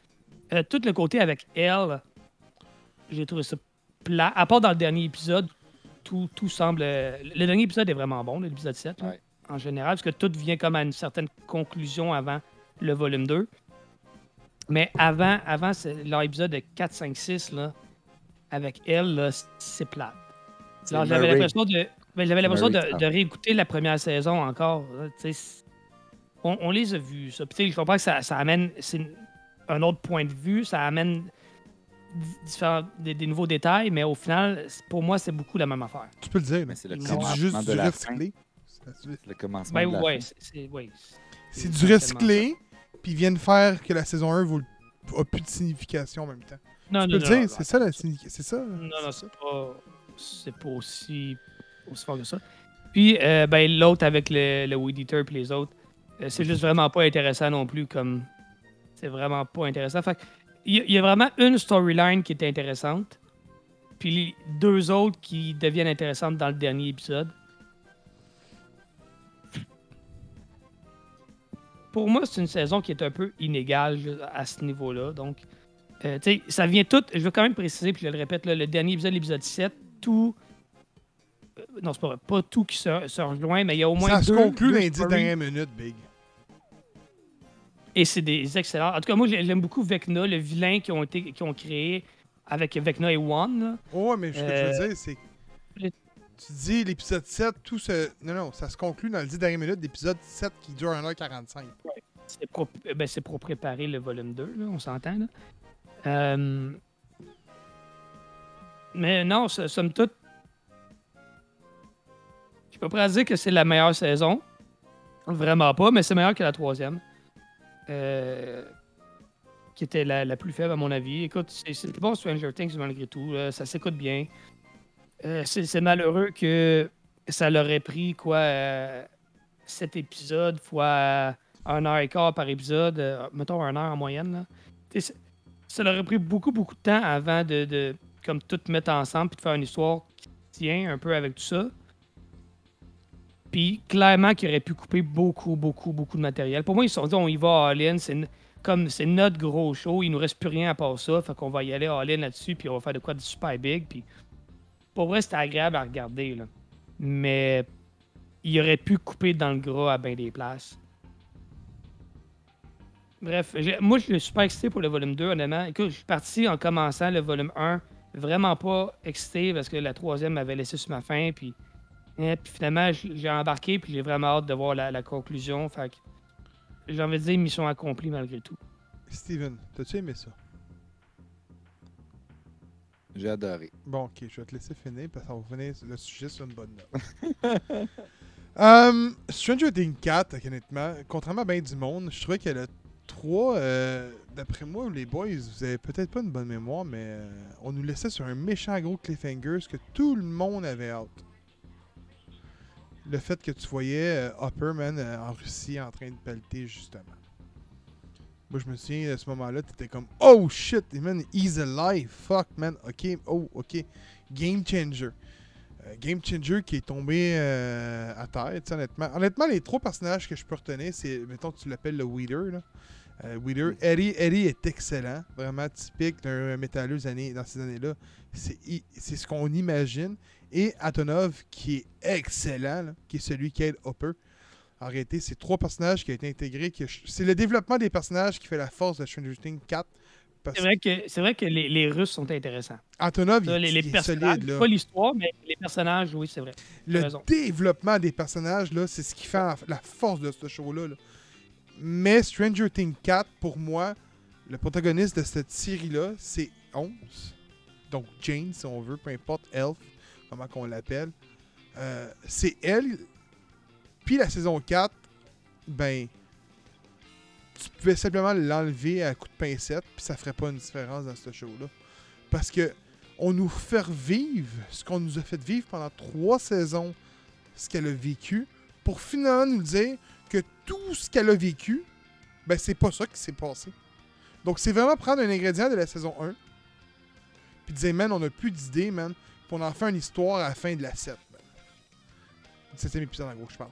Euh, tout le côté avec elle, j'ai trouvé ça plat. À part dans le dernier épisode, tout, tout semble. euh, Le dernier épisode est vraiment bon, l'épisode 7, là,
Ouais.
en général, parce que tout vient comme à une certaine conclusion avant le volume 2. Mais avant, avant c'est- leur épisode de 4, 5, 6, là, avec elle, là, c'est plat.
C'est
Alors, j'avais l'impression de, j'avais l'impression
Murray,
de, réécouter la première saison encore. là, on, on les a vus, ça. Puis, je comprends que ça, ça amène c'est un autre point de vue, ça amène di- différents, des, des nouveaux détails, mais au final, pour moi, c'est beaucoup la même affaire.
Tu peux le dire,
Mais c'est le
c'est
du
commencement
juste
de
du
la fin.
C'est
le commencement
Ben
de la
ouais,
fin.
c'est, c'est- ouais,
C'est du recyclé, puis ils viennent faire que la saison 1 vaut- a plus de signification en même temps.
Non,
Tu
non,
peux le
non,
dire, c'est ça la signification. C'est ça.
Non, non, c'est pas, c'est pas aussi, aussi fort que ça. Puis, euh, ben, l'autre avec le, le Weed Eater puis les autres, euh, c'est juste vraiment pas intéressant non plus. comme C'est vraiment pas intéressant. Fait que, il y, a- il y a vraiment une storyline qui est intéressante, puis les deux autres qui deviennent intéressantes dans le dernier épisode. Pour moi, c'est une saison qui est un peu inégale à ce niveau-là. Donc, euh, tu sais, ça vient tout. Je veux quand même préciser, puis je le répète, là, le dernier épisode, l'épisode 7, tout. euh, non, c'est pas vrai. Pas tout qui se, se rejoint, mais il y a au moins
Ça se
deux.
conclut
deux
dans les 10
stories.
dernières minutes, Big.
Et c'est des excellents. En tout cas, moi, j'ai- j'aime beaucoup Vecna, le vilain qu'ils ont, été, ont créé avec Vecna et One. là.
Oh, ouais, mais ce que je
Euh,
veux dire, c'est. Tu dis l'épisode 7, tout ce. Non, non, ça se conclut dans les 10 dernières minutes d'épisode 7 qui dure 1h45.
C'est pour, ben, c'est pour préparer le volume 2, là, on s'entend. là. Euh, Mais non, so- somme toute, je suis pas dire que c'est la meilleure saison. Vraiment pas, mais c'est meilleur que la troisième. Euh, Qui était la, la plus faible, à mon avis. Écoute, c'est bon Stranger Things malgré tout. ça s'écoute bien. Euh, c'est malheureux que ça leur ait pris quoi euh, cet épisode fois un heure et quart par épisode, euh, mettons un heure en moyenne. Là. Ça leur a pris beaucoup, beaucoup de temps avant de, comme tout mettre ensemble puis de faire une histoire qui tient un peu avec tout ça. Puis clairement qu'ils auraient pu couper beaucoup, beaucoup, beaucoup de matériel. Pour moi, ils se sont dit on y va all-in, c'est comme c'est notre gros show, il nous reste plus rien à part ça, fait qu'on va y aller all-in là-dessus, puis on va faire de quoi de super big. Puis pour vrai, c'était agréable à regarder. Là. Mais il aurait pu couper dans le gras à bien des places. Bref, moi, je suis super excité pour le volume 2, honnêtement. Écoute, je suis parti en commençant le volume 1, vraiment pas excité parce que la troisième m'avait laissé sur ma faim. Puis, eh, puis finalement, j'ai embarqué, puis j'ai vraiment hâte de voir la, conclusion. Fait j'ai envie de dire mission accomplie malgré tout.
Steven, t'as-tu aimé ça?
J'ai adoré.
Bon, ok, je vais te laisser finir parce qu'on va finir le sujet sur une bonne note. Euh, Stranger Things 4, honnêtement, contrairement à bien du monde, je trouvais que le 3, euh, d'après moi, les boys, vous avez peut-être pas une bonne mémoire, mais euh, on nous laissait sur un méchant gros cliffhanger, ce que tout le monde avait hâte. Le fait que tu voyais euh, Hopper, man, euh, en Russie, en train de pelleter, justement. Moi, je me souviens, à ce moment-là, t'étais comme « Oh, shit, man, he's alive, fuck, man, ok, oh, ok. Game changer. Euh, game changer qui est tombé euh, à terre, tu honnêtement. Honnêtement, les trois personnages que je peux retenir, c'est, mettons que tu l'appelles le Weeder, là. Euh, Weeder. Eddie, Eddie est excellent, vraiment typique d'un métalleux années, dans ces années-là. C'est ce qu'on imagine. Et Atonov, qui est excellent, là, qui est celui qui aide Hopper. Arrêtez, c'est trois personnages qui ont été intégrés. C'est le développement des personnages qui fait la force de Stranger Things 4. Parce
C'est vrai que, c'est vrai que les, les Russes sont intéressants.
Antonov,
Ça,
il,
les, les
il est
personnages,
solide. Là.
pas l'histoire, mais les personnages, oui, c'est vrai.
Le développement des personnages, là, c'est ce qui fait en- la force de ce show-là. là. Mais Stranger Things 4, pour moi, le protagoniste de cette série-là, c'est 11. Donc Jane, si on veut, peu importe, Elf, comment qu'on l'appelle. Euh, c'est elle. Puis la saison 4, ben, tu pouvais simplement l'enlever à coup de pincette, puis ça ferait pas une différence dans ce show-là. Parce que on nous fait revivre ce qu'on nous a fait vivre pendant trois saisons, ce qu'elle a vécu, pour finalement nous dire que tout ce qu'elle a vécu, ben c'est pas ça qui s'est passé. Donc c'est vraiment prendre un ingrédient de la saison 1, puis dire, man, on a plus d'idées, man, on en fait une histoire à la fin de la 7. man. Le septième épisode, en gros, je parle.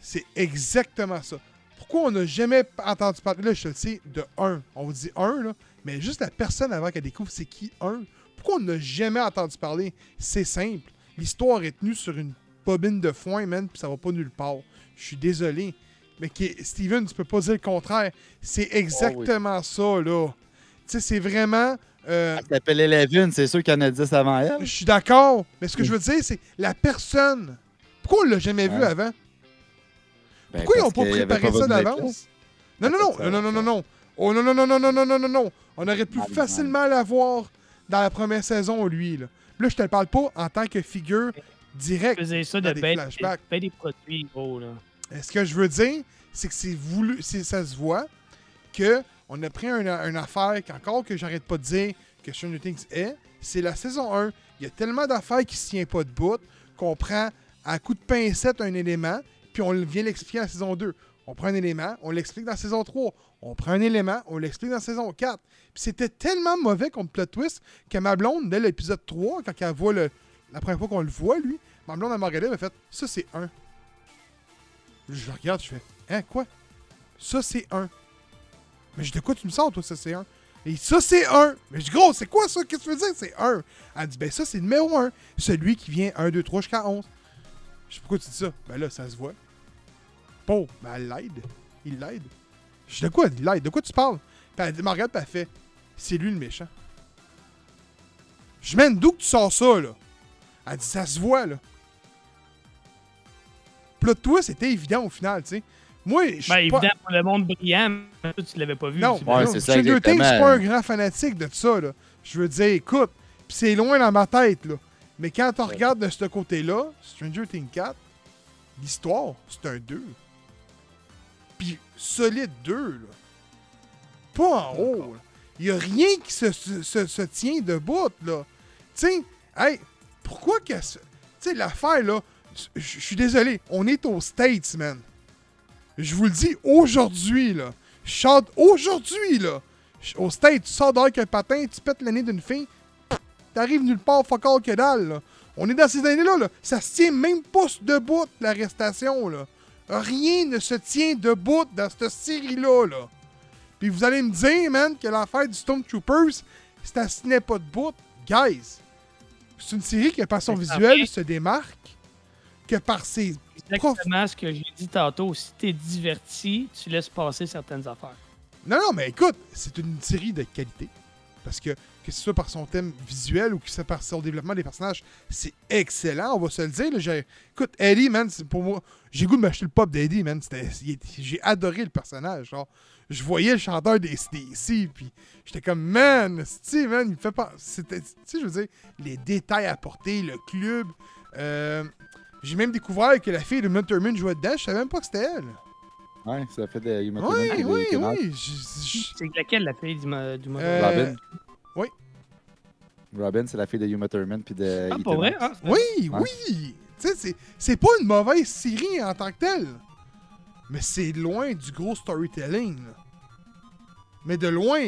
C'est exactement ça. Pourquoi on n'a jamais entendu parler, là, je te le sais, de 1. On vous dit 1, là, mais juste la personne avant qu'elle découvre c'est qui 1. Pourquoi on n'a jamais entendu parler? C'est simple. L'histoire est tenue sur une bobine de foin, man, puis ça va pas nulle part. Je suis désolé. Mais qui Steven, tu peux pas dire le contraire. C'est exactement ça, là. Tu sais, c'est vraiment. euh,
Elle s'appelle Eleven, c'est sûr qu'il y en a 10 avant elle.
je suis d'accord. Mais ce que je veux dire, c'est la personne. Pourquoi on l'a jamais vu avant?
Ben,
Pourquoi ils n'ont pas préparé ça
pas
d'avance? Non, non, non, non, non, non, non. Oh non, non, non, non, non, non, non, non, non. On aurait pu facilement l'avoir dans la première saison, lui. Là, là je te le parle pas en tant que figure directe.
Faisait ça de
des flashbacks.
des produits, gros, là.
Et Ce que je veux dire, c'est que c'est voulu, c'est- ça se voit que on a pris un- une affaire qu'encore que j'arrête pas de dire que Stranger Things est, c'est la saison 1. Il y a tellement d'affaires qui se tient pas de bout qu'on prend à coup de pincette un élément, puis on vient l'expliquer la saison 2. On prend un élément, on l'explique dans saison 3. On prend un élément, on l'explique dans saison 4. Puis c'était tellement mauvais comme plot twist que ma blonde, dès l'épisode 3, quand elle voit le, la première fois qu'on le voit, lui, ma blonde, elle m'a regardé, elle m'a fait Ça, c'est un. Je le regarde, je fais Hein, quoi? Ça, c'est un. Mais je dis de quoi tu me sors, toi, ça, c'est un? Et ça, c'est un. Mais je dis Gros, c'est quoi ça? Qu'est-ce que tu veux dire C'est un? Elle dit Ben, ça, c'est numéro 1. Celui qui vient 1, 2, 3 jusqu'à 11. Je sais pourquoi tu dis ça? Ben là, ça se voit. Bon, ben elle l'aide. Il l'aide. Je dis de quoi? Il l'aide De quoi tu parles? Puis elle dit, me regarde, puis elle fait C'est lui le méchant. Je mène d'où que tu sors ça, là Elle dit Ça se voit, là. Plot toi, c'était évident au final, tu sais. Moi, je suis
Ben,
pas...
évidemment, pour le monde brillant, mais toi, tu l'avais pas vu.
Non,
Ouais, c'est ça,
Stranger Things, je suis pas un grand fanatique de ça, là. Je veux dire, écoute, pis c'est loin dans ma tête, là. Mais quand on
Ouais.
regarde de ce côté-là, Stranger Things 4, l'histoire, c'est un 2. Puis solide 2, là. Pas en haut, là. Il y a rien qui se, se, se- se tient debout, là. Tu sais, hey, pourquoi que... Tu sais, l'affaire, là, je suis désolé, on est aux States, man. Je vous le dis aujourd'hui, là. Chante aujourd'hui, là. Au States, tu sors dehors avec un patin, tu pètes le nez d'une fille, t'arrives nulle part, fuck all que dalle, là. On est dans ces années-là, là. Ça se tient même pas debout, l'arrestation, là. Rien ne se tient debout dans cette série-là, là. Puis vous allez me dire, man, que l'affaire du Stormtroopers, ça se tenait pas debout. Guys, c'est une série qui, par son visuel, se démarque, que par ses
Exactement ce que j'ai dit tantôt. Si t'es diverti, tu laisses passer certaines affaires.
Non, non, mais écoute, c'est une série de qualité. Parce que, que ce soit par son thème visuel ou que ce soit par son développement des personnages, c'est excellent, on va se le dire. là. Écoute, Eddie, man, c'est pour moi, j'ai goût de m'acheter le pop d'Eddie, man. J'ai adoré le personnage. Genre, je voyais le chanteur des CDC, puis j'étais comme, man, Steve, man, il me fait pas. C'était, tu sais, je veux dire, les détails apportés, le club. euh, j'ai même découvert que la fille de Munterman jouait dedans, je savais même pas que c'était elle.
Ouais, ça fait de Human
Oui, oui,
des- des-
oui. je- je-
C'est laquelle la fille du, du
Euh,
Robin.
oui.
Robin, c'est la fille de Uma Thurman puis de
Ah,
Ethan
pour vrai? Ah,
Oui,
Ouais.
oui! C'est- pas une mauvaise série en tant que telle. Mais c'est loin du gros storytelling. Mais de loin.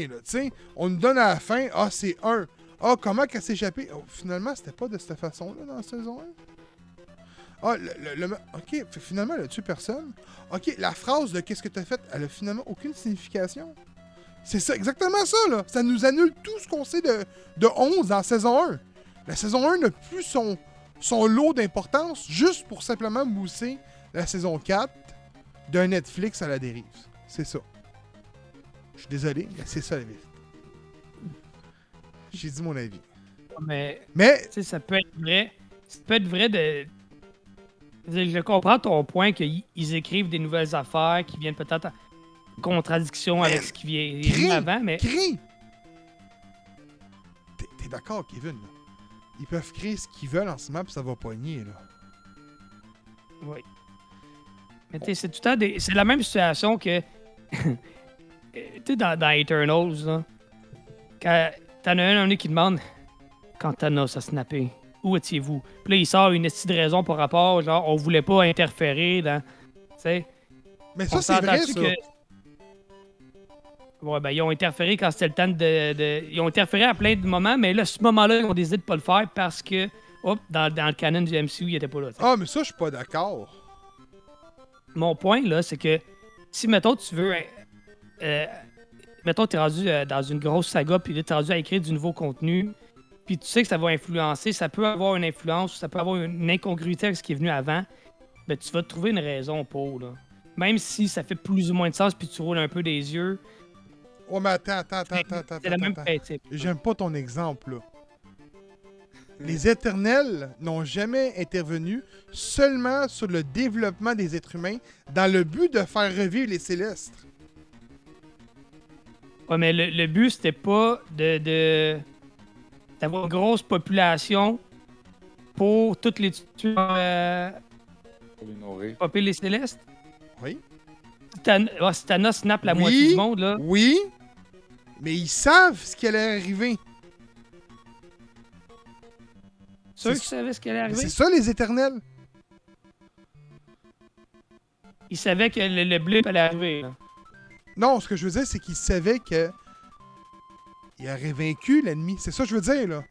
On nous donne à la fin, ah, c'est 1. Ah, comment qu'elle s'est échappée? Oh, finalement, c'était pas de cette façon-là dans la saison 1. Ah, le, le- Ok, finalement, elle a tué personne. Ok, la phrase de qu'est-ce que t'as fait, elle a finalement aucune signification. C'est ça, exactement ça, là. Ça nous annule tout ce qu'on sait de, de 11 dans saison 1. La saison 1 n'a plus son, son lot d'importance juste pour simplement mousser la saison 4 d'un Netflix à la dérive. C'est ça. Je suis désolé, mais c'est ça la vérité. J'ai dit mon avis.
Mais
Mais,
ça peut être vrai. Ça peut être vrai de. Je comprends ton point qu'ils ils écrivent des nouvelles affaires qui viennent peut-être en contradiction avec ce qui vient avant, mais
crie! T'es d'accord, Kevin? là? Ils peuvent créer ce qu'ils veulent en ce moment, puis ça va pogner, là.
Oui. Mais tu sais, c'est tout le temps des... C'est la même situation que. tu sais, dans, dans Eternals, là. Quand t'en as un, un qui demande quand Thanos a snappé, où étiez-vous? Puis là, il sort une petite raison par rapport, genre, on voulait pas interférer dans. Tu sais.
Mais ça, c'est vrai, ça.
que- Ouais, ben, ils ont interféré quand c'était le temps de, de- Ils ont interféré à plein de moments, mais là, ce moment-là, ils ont décidé de pas le faire parce que. Hop, dans, dans le canon du MCU, il était pas là.
Ah, mais ça, je suis pas d'accord.
Mon point, là, c'est que si, mettons, tu veux. euh, euh, mettons, tu es rendu euh, dans une grosse saga, puis là, tu es rendu à écrire du nouveau contenu, puis tu sais que ça va influencer, ça peut avoir une influence, ça peut avoir une incongruité avec ce qui est venu avant, ben, tu vas te trouver une raison pour, là. Même si ça fait plus ou moins de sens, puis tu roules un peu des yeux,
Oh, mais attends, attends, attends, attends, attends.
c'est le même
attends.
principe.
J'aime pas ton exemple, là. Les éternels n'ont jamais intervenu seulement sur le développement des êtres humains dans le but de faire revivre les célestes.
Ouais, mais le, le but, c'était pas de, de- d'avoir une grosse population pour toutes les tuer, euh,
Pour les nourrir.
popper les célestes?
Oui.
Thanos snap la
Oui.
moitié du monde, là.
Oui, mais ils savent ce qui allait arriver.
Ceux
C'est-
qui savaient ce qui allait arriver,
C'est ça, les éternels.
ils savaient que le, le blip allait arriver. là.
Non, ce que je veux dire, c'est qu'ils savaient que. Il aurait vaincu l'ennemi. C'est ça que je veux dire, là.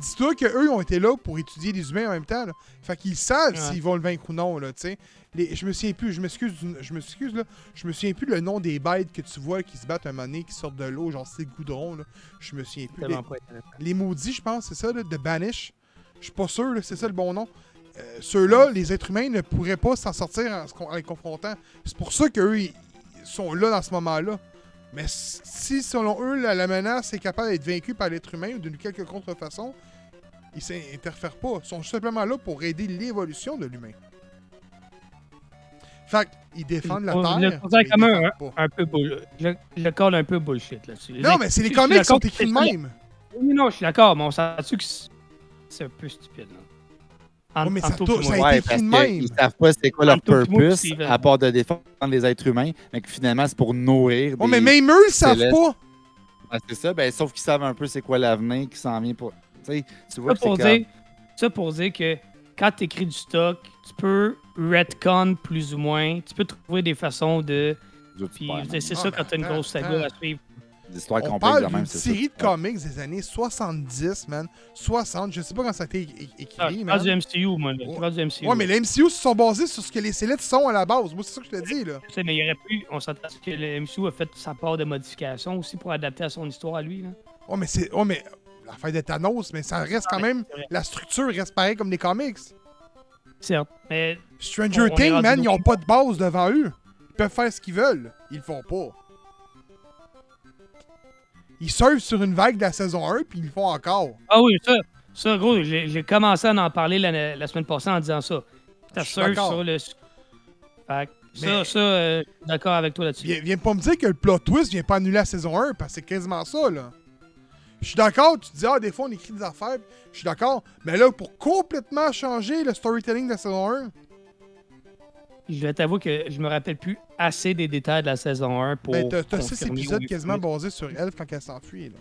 Dis-toi qu'eux ont été là pour étudier les humains en même temps. Là. Fait qu'ils savent
Ouais.
s'ils vont le vaincre ou non, là, tu sais. Les- Je me souviens plus, je m'excuse, je m'excuse, là. Je me souviens plus le nom des bêtes que tu vois qui se battent un moment donné, qui sortent de l'eau, genre c'est le goudron, là. Je me souviens plus. Les, les maudits, je pense, c'est ça, là, de Banish. Je suis pas sûr, là, c'est ça le bon nom. Euh, Ceux-là, les êtres humains ne pourraient pas s'en sortir en, les confrontant. C'est pour ça qu'eux, ils sont là dans ce moment-là. Mais si, selon eux, la, la menace est capable d'être vaincue par l'être humain ou d'une quelque contrefaçon, ils s'interfèrent pas. Ils sont simplement là pour aider l'évolution de l'humain. Fait qu'ils défendent la Terre.
je le
ils
un-
défendent pas.
Un peu bull... je, je le colle un peu bullshit là-dessus.
Non, mais c'est les comics qui sont écrits de même.
Oui, non, je suis d'accord, mais on s'entend-tu que c'est c'est un peu stupide. Là? En-
Ouais, mais ça
entre
tou-
toi et
ça a été écrit de même.
savent pas c'est quoi leur purpose, à part de défendre les êtres humains, mais que finalement, c'est pour nourrir
Oh,
des...
mais même eux, ils savent pas.
Ah, c'est ça, ben, sauf qu'ils savent un peu c'est quoi l'avenir qui s'en vient pour... Tu vois
Ça
que
pour,
comme...
dire, ça pour dire que quand tu écris du stock, tu peux retcon plus ou moins. Tu peux trouver des façons de. Puis c'est
Ah,
ça quand tu as une grosse saga à suivre.
Des histoires
On
complexes
parle
de même, c'est
série
ça.
de comics des années 70, man. 60, je sais pas quand ça a été
Ah,
écrit,
je
man.
du MCU, moi.
Ouais.
parle du MCU.
Ouais, mais les MCU se sont basés sur ce que les Célestes sont à la base. Moi, c'est ça que je te dis, là.
Tu sais, mais il y aurait pu. On s'entend que le MCU a fait sa part de modification aussi pour adapter à son histoire à lui. Là.
Ouais, mais c'est. Ouais, mais. L'affaire de Thanos, mais ça reste quand même. La structure reste pareille comme les comics.
Certes. Mais
Stranger Things, man, ils ont pas de base devant eux. Ils peuvent faire ce qu'ils veulent. Ils le font pas. Ils surfent sur une vague de la saison 1, puis ils le font encore.
Ah oui, ça, ça gros, j'ai commencé à en parler la, la semaine passée en disant ça. Ça
Je suis
surfe
d'accord.
sur le. Fait ça,
Mais-
ça, euh, je suis d'accord avec toi là-dessus.
Viens, viens pas me dire que le plot twist vient pas annuler la saison 1, parce que c'est quasiment ça, là. Je suis d'accord, tu te dis, ah, des fois, on écrit des affaires, je suis d'accord. Mais là, pour complètement changer le storytelling de la saison 1,
Je vais t'avouer que je me rappelle plus assez des détails de la saison 1 pour.
ben, t'as six épisodes quasiment basés sur elle quand elle s'enfuit, là.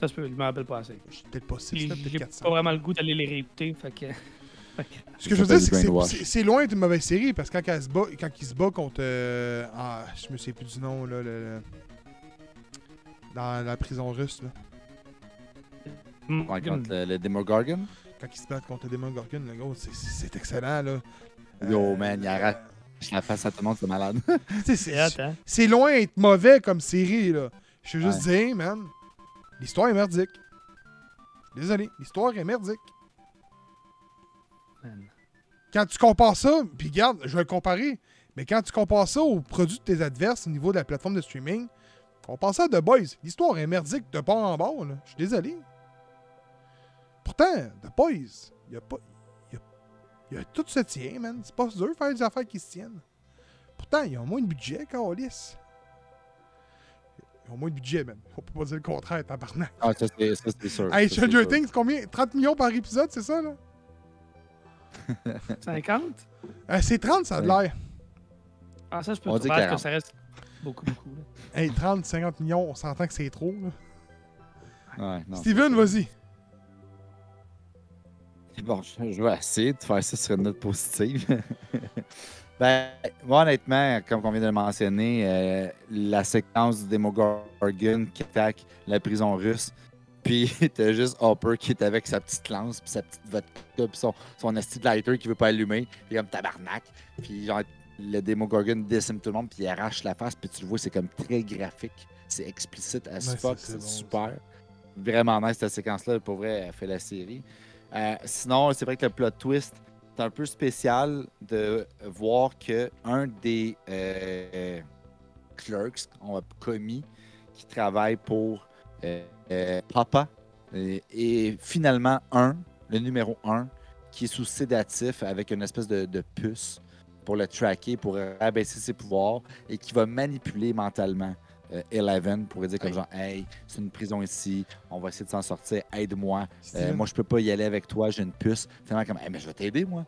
Ça se peut, je me rappelle pas assez.
Peut-être pas six,
Puis
là,
J'ai
peut-être
pas
400.
vraiment le goût d'aller les réécouter. Fait que.
Ce que je veux dire, c'est que c'est- loin d'une mauvaise série parce que quand, elle se bat, quand il se bat contre. euh, ah, je me sais plus du nom, là. le- le- dans la prison russe, là.
Ouais, contre le, le Demogorgon.
Quand il se bat contre le démon Gorgon, le gros, c'est- excellent, là.
Yo,
Euh,
man, il arrache la face à tout le monde, c'est malade.
C'est
hein?
c'est loin d'être mauvais comme série, là. Je veux juste dire, man, l'histoire est merdique. Désolé, l'histoire est merdique.
Man.
Quand tu compares ça, puis regarde, je vais le comparer, mais quand tu compares ça aux produits de tes adverses au niveau de la plateforme de streaming, compare ça à The Boys. L'histoire est merdique de bord en bord, là. Je suis désolé. Pourtant, The Boys, il y a pas. Il y a, y a tout se tient, man. C'est pas dur de faire des affaires qui se tiennent. Pourtant, ils ont moins de budget qu'Alice. Ils ont moins de budget, man. On peut pas dire le contraire, tabarnak.
Ah, ça, c'est ça, c'est sûr.
Hey, Stranger. Things, combien? 30 millions par épisode, c'est ça, là?
50?
Euh, C'est 30, ça a de l'air.
Ah, ça, je peux
On
te dire que
40.
ça reste beaucoup, beaucoup. là.
Hey, 30, 50 millions, on s'entend que c'est trop, là.
Ouais, non.
Steven, vas-y.
Bon, je, je vais essayer de faire ça sur une note positive. ben, moi, honnêtement, comme on vient de le mentionner, euh, la séquence du Demogorgon qui attaque la prison russe, puis t'as juste Hopper qui est avec sa petite lance, puis sa petite vodka, puis son, son esti de lighter qui veut pas allumer, puis comme tabarnak. Puis genre, le Demogorgon décime tout le monde, puis il arrache la face, puis tu le vois, c'est comme très graphique. C'est explicite as
Ouais,
fuck,
c'est- bon,
super. Vraiment nice cette séquence-là, pour vrai, elle fait la série. Euh, sinon, c'est vrai que le plot twist, c'est un peu spécial de voir que un des euh, clerks, on a commis, qui travaille pour euh, euh, Papa, et, et finalement un, le numéro un, qui est sous sédatif avec une espèce de, de puce pour le tracker, pour abaisser ses pouvoirs et qui va manipuler mentalement euh, Eleven pour dire comme
Hey.
genre Hey, c'est une prison ici, on va essayer de s'en sortir, aide-moi. Euh, moi, je peux pas y aller avec toi, j'ai une puce. Finalement, comme, Hey, mais je vais t'aider, moi.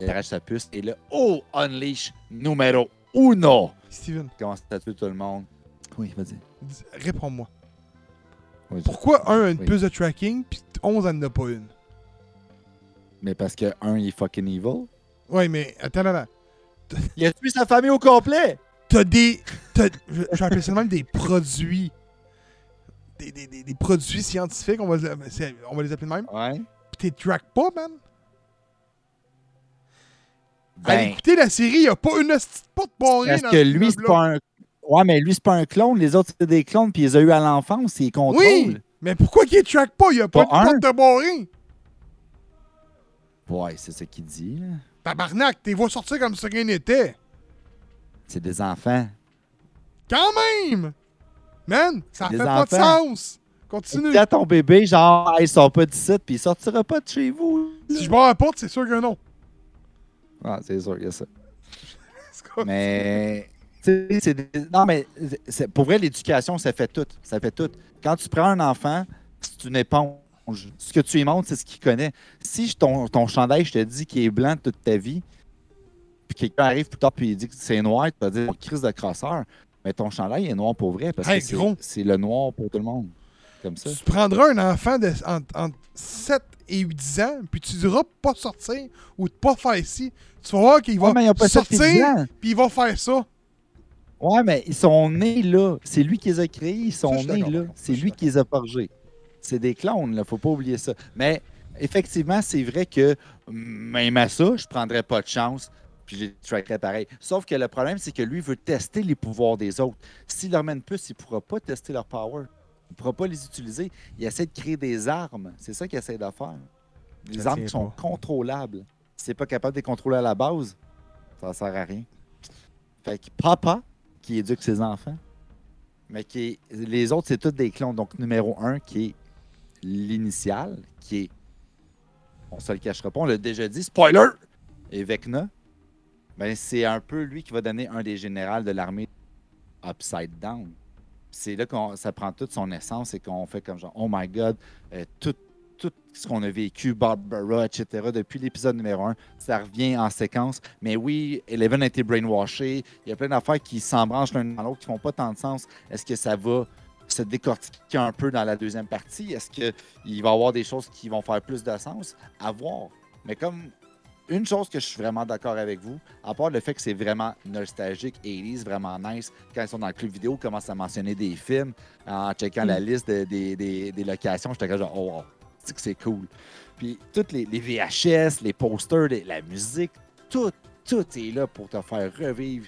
Il arrache sa puce et là, oh, unleash numéro uno.
Steven,
Il commence à tuer tout le monde? Oui, vas-y.
réponds-moi. Pourquoi un a une
Oui.
puce de tracking, puis 11 en a pas une?
Mais parce que un, il est fucking evil.
Ouais, mais attends, attends.
Il a tué sa famille au complet?
T'as des. t'as- je vais appeler ça même des produits. Des, des, des, des produits scientifiques, on va, on va les appeler de même.
Ouais.
Pis t'es track pas, man. Allez
Ben,
écouter la série, y a pas une petite porte barrée
parce
dans
que lui, c'est pas un. Ouais, mais lui, c'est pas un clone. Les autres, c'est des clones, puis ils les a eu à l'enfance, ils contrôlent.
Oui, mais pourquoi qu'il track pas? Y a pas,
Pas
de
un.
porte de barrée.
Ouais, c'est ce qu'il dit. là.
Tabarnak, t'es vois sortir comme si rien n'était.
C'est des enfants.
Quand même! Man, ça fait pas de sens. Continue.
Dis à ton bébé, genre, hey, il sort pas d'ici, puis il sortira pas de chez vous. là.
Si je barre la porte, c'est sûr que non.
Ah, c'est sûr, a ça. Mais. tu sais, c'est des- Non, mais pour vrai, l'éducation, ça fait tout. Ça fait tout. Quand tu prends un enfant, c'est une éponge. Ce que tu lui montres, c'est ce qu'il connaît. Si ton, ton chandail, je te dis qu'il est blanc toute ta vie, puis quelqu'un arrive plus tard puis il dit que c'est noir, tu vas dire oh, crise de crosseur. Mais ton chandail est noir pour vrai parce
Hey,
que c'est- le noir pour tout le monde. Comme ça.
Tu prendras un enfant de, entre, entre 7 et 8 ans, puis tu diras pas sortir ou de pas faire ici. Tu vas voir qu'il va
Ouais, pas
sortir, puis il va faire ça.
Ouais, mais ils sont nés là. C'est lui qui les a créés. Ils sont
Ça,
nés là. C'est lui qui les a forgés. C'est des clones, là. Faut pas oublier ça. Mais effectivement, c'est vrai que même à ça, je prendrais pas de chance. Puis je les trackerais pareil. Sauf que le problème, c'est que lui veut tester les pouvoirs des autres. S'il leur mène plus, il ne pourra pas tester leur power. Il ne pourra pas les utiliser. Il essaie de créer des armes. C'est ça qu'il essaie de faire. Des
Ça
armes qui sont
pas.
contrôlables. Si n'est pas capable de les contrôler à la base, ça ne sert à rien. Fait que papa, qui éduque ses enfants, mais qui est- les autres, c'est tous des clones. Donc, numéro un, qui est l'initial, qui est, on se le cachera pas, on l'a déjà dit, spoiler! Et Vecna, ben, c'est un peu lui qui va donner un des généraux de l'armée Upside Down. C'est là que ça prend toute son essence et qu'on fait comme genre, oh my god, euh, tout, tout ce qu'on a vécu, Barbara, etc., depuis l'épisode numéro 1, ça revient en séquence. Mais oui, Eleven a été brainwashé. Il y a plein d'affaires qui s'embranchent l'un dans l'autre, qui font pas tant de sens. Est-ce que ça va se décortiquer un peu dans la deuxième partie? Est-ce qu'il va y avoir des choses qui vont faire plus de sens? À voir. Mais comme une chose que je suis vraiment d'accord avec vous, à part le fait que c'est vraiment nostalgique, 80s, vraiment nice, quand ils sont dans le club vidéo, ils commencent à mentionner des films, en checkant la liste de- des, des- des locations, j'étais comme genre, oh, wow, c'est que c'est cool. Puis toutes les, les VHS, les posters, les- la musique, tout, tout est là pour te faire revivre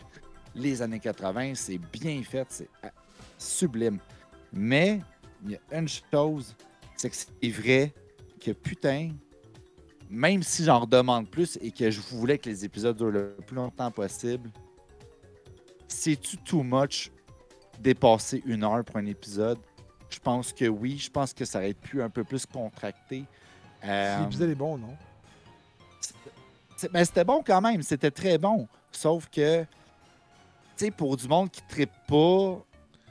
les années 80. C'est bien fait, c'est ah, sublime. Mais il y a une chose, c'est que c'est vrai que putain, même si j'en redemande plus et que je voulais que les épisodes durent le plus longtemps possible, c'est-tu too much dépasser une heure pour un épisode? Je pense que oui. Je pense que ça aurait pu un peu plus contracté. Euh,
L'épisode est bon, non?
Mais c'était bon quand même, c'était très bon. Sauf que, tu sais, pour du monde qui ne trippe pas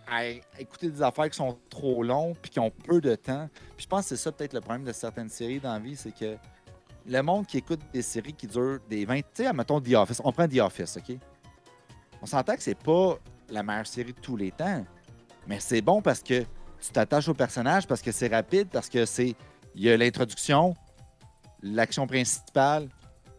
à écouter des affaires qui sont trop longues puis qui ont peu de temps, puis je pense que c'est ça peut-être le problème de certaines séries dans la vie, c'est que le monde qui écoute des séries qui durent des 20... Tu sais, mettons The Office. On prend The Office, OK? On s'entend que c'est pas la meilleure série de tous les temps, mais c'est bon parce que tu t'attaches au personnage, parce que c'est rapide, parce que c'est... Il y a l'introduction, l'action principale,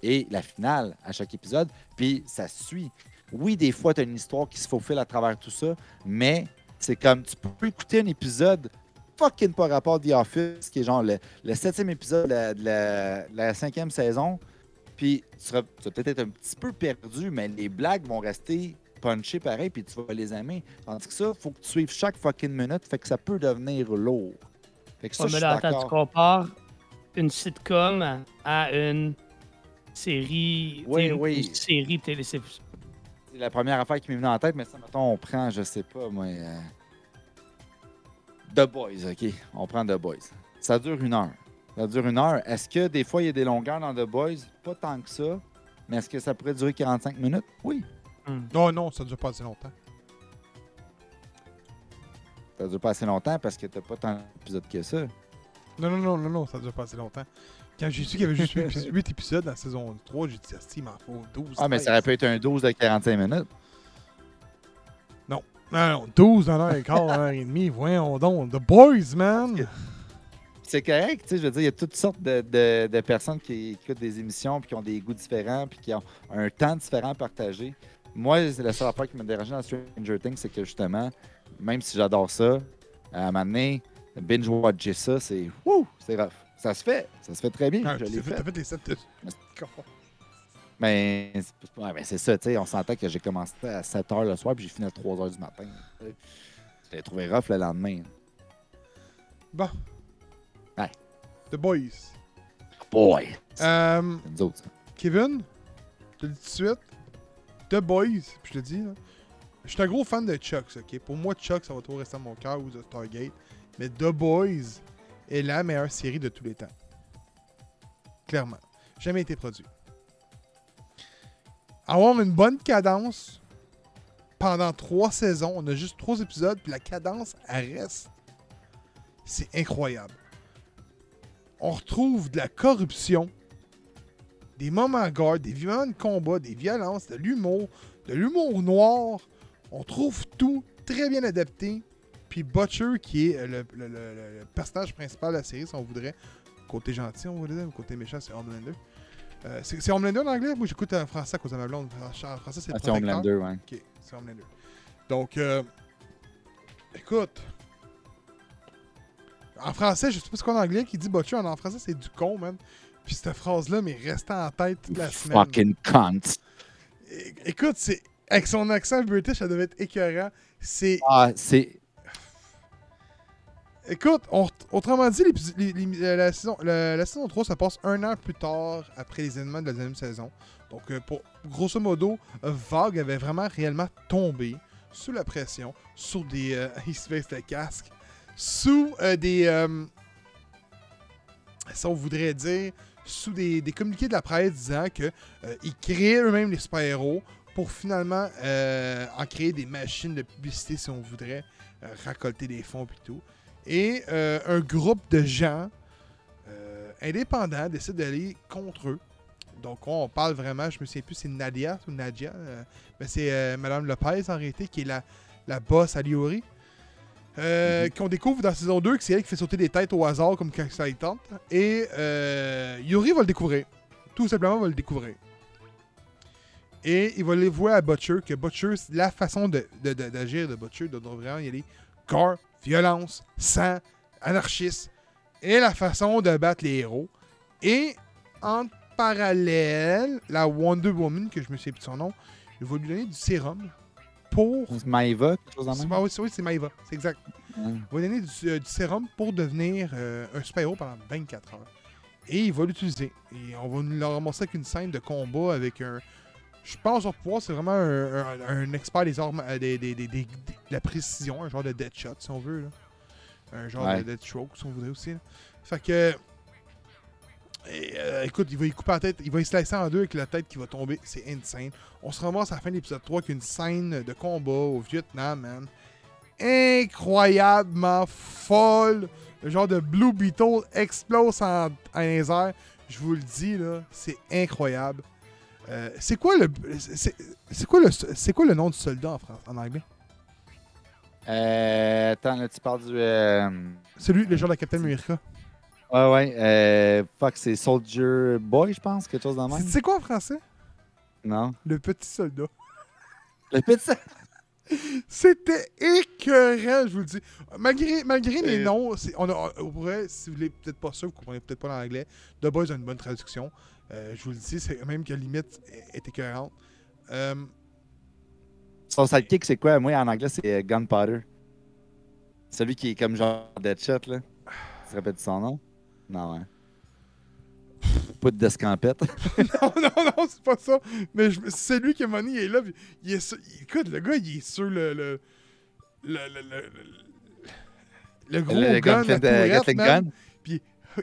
et la finale à chaque épisode, puis ça suit. Oui, des fois, tu as une histoire qui se faufile à travers tout ça, mais c'est comme tu peux écouter un épisode fucking pas rapport The Office, qui est genre le, le septième épisode de la, de la- de la cinquième saison, puis tu, seras- peut-être être un petit peu perdu, mais les blagues vont rester punchées pareil, puis tu vas les aimer. Tandis que ça, faut que tu suives chaque fucking minute, fait que ça peut devenir lourd. Fait que ça,
Ouais,
je
mais
suis
là, attends, tu compares une sitcom à une série.
Oui, oui.
Une série télé. C'est-
la première affaire qui m'est venue en tête, mais ça, mettons, on prend, je sais pas, moi. euh, The Boys, OK? On prend The Boys. Ça dure une heure. Ça dure une heure. Est-ce que des fois, il y a des longueurs dans The Boys? Pas tant que ça. Mais est-ce que ça pourrait durer 45 minutes? Oui.
Non, non, ça dure pas assez longtemps.
Ça dure pas assez longtemps parce que t'as pas tant d'épisodes que ça.
Non, non, non, non, non, ça dure pas assez longtemps. Quand j'ai su qu'il y avait juste 8, épisodes dans la saison 3, j'ai dit, ah, si, il m'en faut 12.
Ah, mais ça aurait pu être un 12 de 45 minutes.
Non, non, 12 dans l'heure et quart, dans l'heure et demie, voyons donc. The Boys, man!
C'est correct, tu sais, je veux dire, il y a toutes sortes de, de- de personnes qui écoutent des émissions, puis qui ont des goûts différents, puis qui ont un temps différent à partager. Moi, c'est la seule affaire qui me dérangeait dans Stranger Things, c'est que justement, même si j'adore ça, à un moment donné, binge-watcher ça, c'est wouh, c'est rough. Ça se fait, ça se fait très bien,
Ah,
je
t'as
l'ai
fait,
fait.
t'as fait les 7 de...
Mais c'est ouais, mais c'est ça, tu sais, on s'entend que j'ai commencé à 7 h le soir, puis j'ai fini à 3 h du matin. l'ai trouvé rough le lendemain.
Bon.
Ouais.
The Boys.
Boy!
Euh,
C'est nous autres, ça.
Kevin, je te le dis tout de suite. The Boys, puis je te dis, là, je suis un gros fan de Chucks, ok? Pour moi, Chuck, ça va toujours rester dans mon cœur ou The Stargate. Mais The Boys est la meilleure série de tous les temps. Clairement. Jamais été produit. Avoir une bonne cadence pendant trois saisons, on a juste trois épisodes, puis la cadence, reste. C'est incroyable. On retrouve de la corruption, des moments gore, des moments de combat, des violences, de l'humour, de l'humour noir. On trouve tout très bien adapté. Puis Butcher, qui est le, le- le- le- le personnage principal de la série, si on voudrait, côté gentil, on voudrait dire, ou côté méchant, c'est Homelander. Euh, c'est Homelander en anglais? Moi, j'écoute en français à cause de ma blonde. En français, c'est
Ah, c'est. Homelander, ouais.
Ok, c'est Homelander. Donc, euh, écoute. En français, je sais pas ce qu'on en anglais qui dit Butcher. En français, c'est du con, man. Puis cette phrase-là m'est restée en tête toute la semaine.
Fucking cunt!
É- Écoute, c'est avec son accent british, ça devait être écœurant. C'est.
Ah, c'est.
Écoute, autrement dit, euh, la, saison, la, saison 3, ça passe un an plus tard après les événements de la deuxième saison. Donc, euh, grosso modo, Vague avait vraiment réellement tombé sous la pression, sous des. euh, il se baisse le casque. Sous des. euh, ça, on voudrait dire. Sous des, des communiqués de la presse disant euh, ils créaient eux-mêmes les super-héros pour finalement en créer des machines de publicité, si on voudrait, récolter des fonds et tout. Et euh, un groupe de gens euh, indépendants décide d'aller contre eux. Donc on parle vraiment, je me souviens plus, c'est Nadia ou Nadia, euh, mais c'est Madame Lopez en réalité qui est la, la boss à Liori. Euh,
Mhm.
Qu'on découvre dans saison 2 que c'est elle qui fait sauter des têtes au hasard comme quand ça y tente. Et euh, Yuri va le découvrir. tout simplement va le découvrir. Et il va les voir à Butcher, que Butcher, la façon de- de- de- d'agir de, Butcher, de vraiment y aller corps, violence, sang, anarchisme, et la façon de battre les héros. Et en parallèle, la Wonder Woman, que je me souviens plus de son nom, il va lui donner du sérum pour.
C'est Maïva, quelque chose en même?
ah oui, c'est oui, c'est c'est exact. Il va lui donner du, euh, du sérum pour devenir euh, un super-héros pendant 24 heures. Et il va l'utiliser. Et on va nous le ramasser avec une scène de combat avec un. Je pense au pouvoir, c'est vraiment un, un- un expert des armes, euh, des, des- des- de la précision, un genre de Deadshot, si on veut. Là. Un genre
Ouais.
de Deadstroke, si on voudrait aussi. là. Fait que. et, euh, écoute, il va y couper la tête, il va y slicer en deux avec la tête qui va tomber. C'est insane. On se ramasse à la fin de l'épisode 3 avec une scène de combat au Vietnam, man incroyablement folle. Le genre de Blue Beetle explose en, en les airs. Je vous le dis, là, c'est incroyable. Euh, c'est quoi le c'est quoi le c'est quoi le nom du soldat en France en anglais?
Euh, attends, là, tu parles du. euh,
Celui le genre de Captain America.
Ouais, ouais. Euh, fuck, c'est Soldier Boy, je pense, quelque chose dans le
C'est
même.
c'est quoi en français?
Non.
Le petit soldat.
Le petit.
C'était écœurant, je vous le dis. Malgré, malgré les
Euh.
noms, on a, on pourrait, si vous n'êtes peut-être pas sûr, vous comprenez peut-être pas l'anglais, The Boys a une bonne traduction. Euh, je vous le dis, c'est même que la limite est écœurante. Euh,
Son sidekick, c'est quoi? Moi, en anglais, c'est euh, Gunpowder. Celui qui est comme genre Deadshot, là. Tu te rappelles de son nom Non, ouais. Pas de d'escampette.
non, non, non, c'est pas ça. Mais je- c'est lui qui est money, il est là. puis Il est sur- il- écoute, le gars, il est sur le. Le, le, le, le- le- gros
Le
la tourette.
Gun?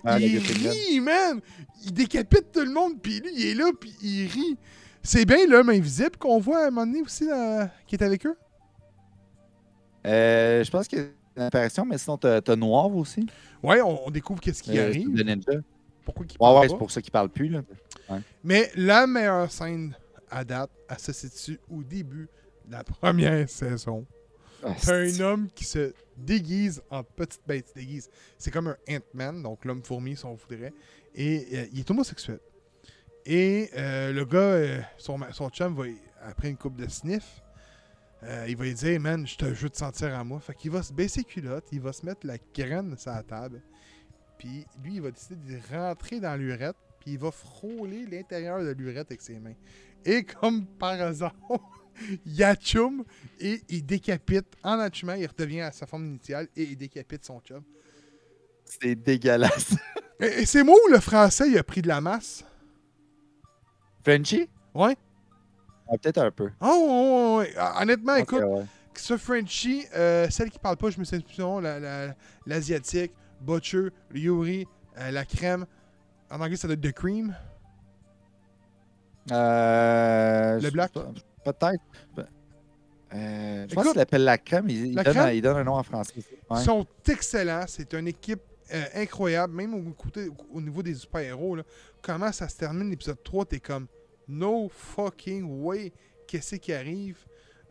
Ouais, le
il rit, man! Il décapite tout le monde, puis lui, il est là, puis il rit. C'est bien l'homme invisible qu'on voit à un moment donné aussi, là, qui est avec eux.
Euh, je pense qu'il y a une apparition, mais sinon, t'as t'as Noir aussi.
Ouais, on, on découvre qu'est-ce qui
Euh,
arrive,
Ninja.
pourquoi il
Ouais,
parle
ouais,
pas.
c'est pour ça qu'il parle plus, là.
Mais la meilleure scène à date, elle se situe au début de la première saison.
Ah,
C'est un homme qui se déguise en petite bête. Se déguise. C'est comme un Ant-Man, donc l'homme fourmi, si on voudrait. Et euh, il est homosexuel. Et euh, le gars, euh, son, son chum, va, après une coupe de sniff, il va lui dire Man, je te veux te sentir à moi. Fait qu'il va se baisser les culottes, il va se mettre la graine sur la table. Puis lui, il va décider de rentrer dans l'urette, puis il va frôler l'intérieur de l'urette avec ses mains. Et comme par hasard, il achum et il décapite en il redevient à sa forme initiale et il décapite son chum.
C'est dégueulasse.
Et, et c'est moi où le français il a pris de la masse?
Frenchie
Ouais.
Ah, Peut-être un peu.
Oh, ouais. Ah, Honnêtement, écoute, ce Frenchie, euh, celle qui parle pas, je me souviens plus son nom, la- la- l'asiatique, Butcher, Yuri, euh, la crème. En anglais, ça doit être The Cream.
Euh,
Le black?
Peut-être. Pe- Euh, je pense
Écoute,
qu'il l'appelle la crème. Il, il
la
donne,
crème?
il donne un nom en français.
Ils
Ouais.
sont excellents. C'est une équipe euh, incroyable, même au, côté, au niveau des super-héros. Comment ça se termine l'épisode 3, t'es comme No fucking way. Qu'est-ce qui arrive?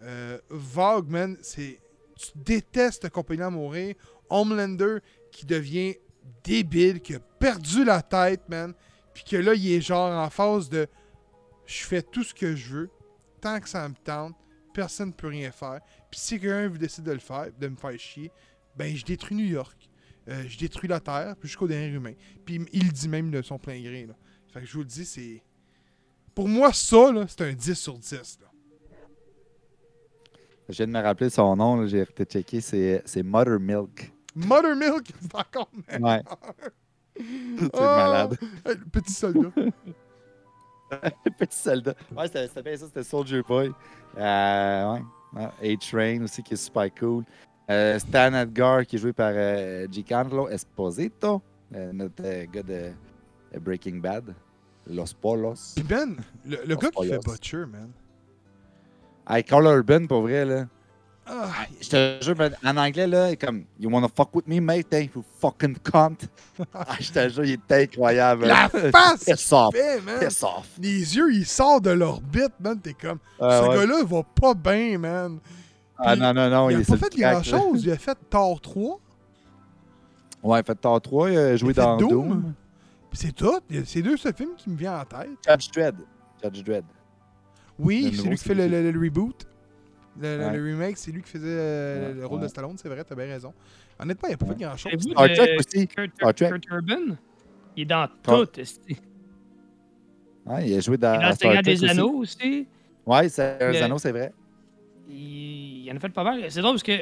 Euh, Vogue, man, c'est. Tu détestes le compagnon à mourir. Homelander qui devient débile, qui a perdu la tête, man. Puis que là, il est genre en phase de je fais tout ce que je veux, tant que ça me tente, personne ne peut rien faire. Puis si quelqu'un veut décider de le faire, de me faire chier, ben je détruis New York. Euh, je détruis la Terre, jusqu'au dernier humain. Puis il le dit même de son plein gré. Là. Fait que je vous le dis, c'est. Pour moi, ça, c'est un 10 sur 10. Là.
Je viens de me rappeler son nom. J'ai été checker. C'est c'est Muttermilk.
Mothermilk, c'est encore meilleur.
Ouais. C'est malade.
Le petit soldat.
Petit soldat. Ouais, c'était bien ça. C'était Soldier Boy. Euh, ouais. A-Train aussi qui est super cool. Euh, Stan Edgar qui est joué par euh, Giancarlo Esposito, euh, notre euh, gars de Breaking Bad. Los Polos.
Puis Ben, le, le gars qui fait. Butcher, man.
Hey, Carl Urban, pour vrai, là.
Ah,
Je te jure, en anglais, là, comme You wanna fuck with me, mate? Hey, you fucking cunt. ah, je te jure, il est incroyable.
la face
Piss off.
fait, man.
Piss off.
Les yeux, ils sortent de l'orbite, man. T'es comme,
Ah,
ce
ouais.
gars-là, il va pas bien, man.
Ah, non, non, non.
il
est
a pas fait grand-chose. Il a fait Thor 3.
Ouais, il a fait Thor 3, il a joué dans
Doom. C'est tout. Il y a ces deux seuls films qui me viennent en tête.
Judge Dredd. Judge Dredd.
Oui, c'est lui qui
c'est
fait le,
lui.
le- le reboot. Le, le-
Ouais.
le remake, c'est lui qui faisait euh,
Ouais,
le rôle de. Stallone, c'est vrai, t'as bien raison. Honnêtement, il a pas fait grand chose.
Avez-vous
Star Trek aussi.
Kurt,
Star Trek.
Kurt Urban? Il est dans
Star-
tout. Il
Ouais, il a joué dans,
est dans
Star Trek
des
aussi.
Anneaux aussi.
Ouais, c'est un
Le-
anneaux, c'est vrai.
Il, il en a fait pas mal. C'est drôle parce que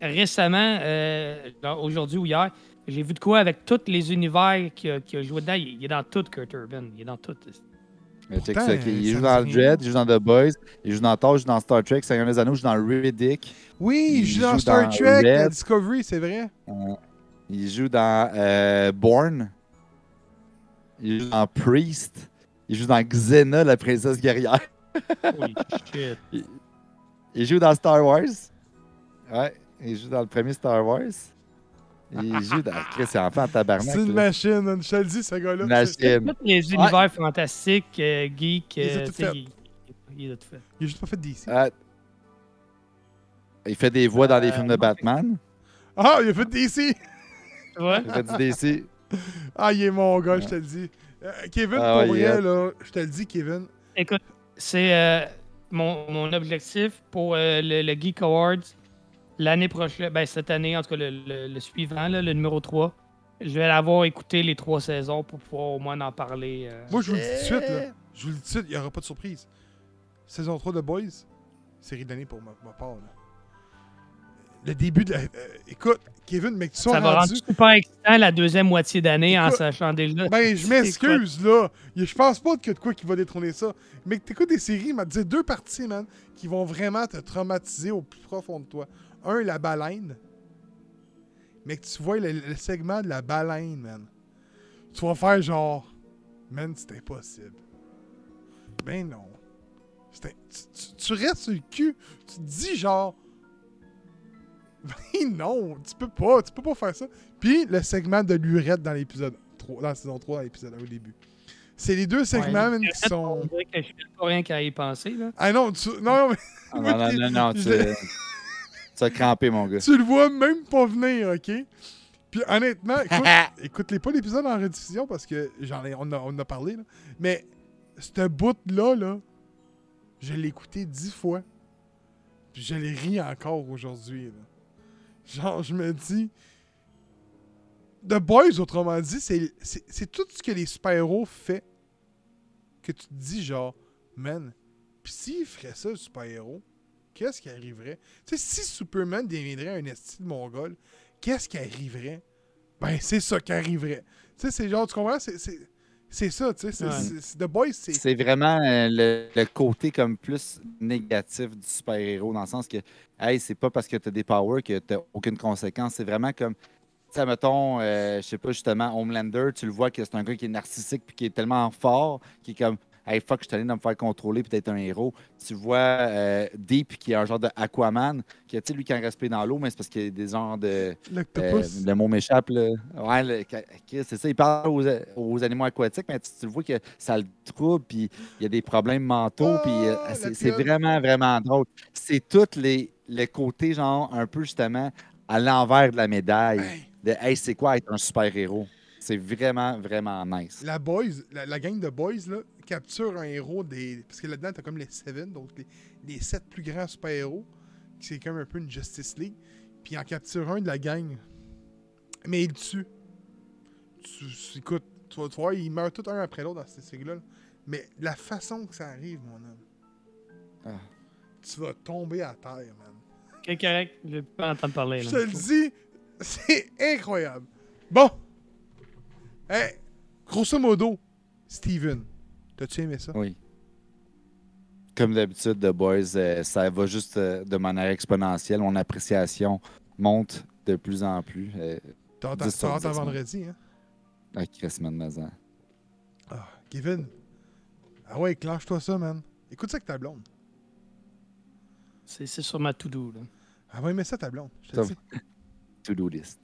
récemment, euh, aujourd'hui ou hier, j'ai vu de quoi avec tous les univers qu'il a, joué dedans. Il, il est dans tout, Kurt Urban. Il est dans tout.
Mais check
Pourtant,
ça, ok, Il
ça
joue dans
dit
Dread, il joue dans The Boys, il joue dans Thor, il joue dans Star Trek, Seigneur des Anneaux, il joue dans Riddick,
Oui, il
Il
joue dans
joue
Star
dans
Trek,
Red.
Discovery, c'est vrai.
il joue dans euh, Bourne, il joue dans Priest, il joue dans Xena, la princesse guerrière,
Holy shit.
il joue dans Star Wars. Ouais, il joue dans le premier Star Wars. Il joue dans. Chris, c'est enfant en tabarnak.
C'est une
là.
machine, je te le dis, ce gars-là.
Machine.
Tous les univers fantastiques, euh, geeks,
Il a
euh,
faits.
il, il a tout fait.
Il a juste pas fait DC.
Ah, il fait des voix dans des
Euh,
films de Batman.
Ah, il a fait DC!
Ouais.
Il fait du DC.
Ah, il est mon gars, je te le dis. Euh, Kevin,
Ah,
pour
ouais, yeah.
là, je te le dis, Kevin.
Écoute, c'est euh, mon, mon objectif pour euh, le, le Geek Awards l'année prochaine, ben cette année, en tout cas le, le- le suivant, là, le numéro 3. Je vais l'avoir écouté les trois saisons pour pouvoir au moins en parler. euh.
Moi, je vous le dis tout de suite, là. Je vous le dis tout de suite, il n'y aura pas de surprise. Saison 3 de Boys, série d'année pour ma, ma part, là. Le début de la... euh, écoute, Kevin, mec, tu
Ça va
rendu...
rendre super excitant la deuxième moitié d'année en sachant déjà.
Ben, je m'excuse, là. Je pense pas qu'il y a de quoi qui va détrôner ça. Mais que t'écoutes des séries, m'a dit deux parties, man, qui vont vraiment te traumatiser au plus profond de toi. Un, la baleine. Mais que tu vois le, le segment de la baleine, man. Tu vas faire genre, man, c'est impossible. Ben non. Un- tu, tu- tu restes sur le cul. Tu te dis genre, ben non, tu peux pas, tu peux pas faire ça. Puis le segment de l'urette dans l'épisode 3, dans la saison 3, dans l'épisode 1 au début. C'est les deux segments,
Ouais,
man, qui
On
sont.
dirait que je fais pas rien qu'à y penser. Là.
Ah non, tu... non, non, mais
Ah, non, non, non, non, tu, As crampé, mon gars.
tu le vois même pas venir, ok? Puis honnêtement, écoute, écoute-les pas l'épisode en rediffusion parce que j'en ai, on, a, on en a parlé, là. Mais ce bout-là, là, je l'ai écouté dix fois. Puis je l'ai ri encore aujourd'hui, là. Genre, je me dis. The Boys, autrement dit, c'est c'est- c'est tout ce que les super-héros fait que tu te dis, genre, man, pis s'il ferait ça, le super-héros, qu'est-ce qui arriverait? Tu sais, si Superman deviendrait un esti de mongol, qu'est-ce qui arriverait? Ben, c'est ça qui arriverait. Tu sais, c'est genre, tu comprends? C'est- C'est c'est ça, tu sais.
Ouais.
The Boys, c'est.
C'est vraiment euh, le, le côté comme plus négatif du super-héros, dans le sens que, hey, c'est pas parce que t'as des powers que t'as aucune conséquence. C'est vraiment comme, tu sais, mettons, euh, je sais pas, justement, Homelander, tu le vois que c'est un gars qui est narcissique puis qui est tellement fort, qui est comme, hey, fuck, je suis allé me faire contrôler puis d'être un héros. Tu vois euh, Deep, qui est un genre de Aquaman, qui a, tu lui, qui a respect dans l'eau, mais c'est parce qu'il y a des genres de. Euh, le mot m'échappe, là. Ouais, c'est ça. Il parle aux, aux animaux aquatiques, mais tu, tu le vois que ça le trouble, puis il y a des problèmes mentaux, puis euh,
Ah,
c'est vraiment, vraiment drôle. C'est tous les, les côtés, genre, un peu justement à l'envers de la médaille.
Hey,
De, hey, c'est quoi être un super-héros? C'est vraiment, vraiment nice.
la Boys, la, la gang de Boys, là, capture un héros des. Parce que là-dedans, t'as comme les Seven, donc les, les sept plus grands super-héros, qui c'est comme un peu une Justice League. Puis il en capture un de la gang. Mais il le tue. Tu, tu- écoute, tu vas vas voir, ils meurent tout un après l'autre dans cette série-là. là. Mais la façon que ça arrive, mon homme,
Ah.
tu vas tomber à terre, man.
Ok, correct. Je vais pas entendre parler.
Je te le dis, c'est incroyable. Bon. Hey, grosso modo, Steven, t'as-tu aimé ça?
Oui. Comme d'habitude, The Boys, euh, ça va juste euh, de manière exponentielle. Mon appréciation monte de plus en plus. Euh,
hâte à vendredi, hein?
à Christmas Mazan.
Ah, Kevin. Ah ouais, clenche-toi ça, man. Écoute ça avec ta blonde.
C'est c'est sur ma to-do. là.
Elle va aimer ça, ta blonde. Je te
Ça
le dis.
To-do list.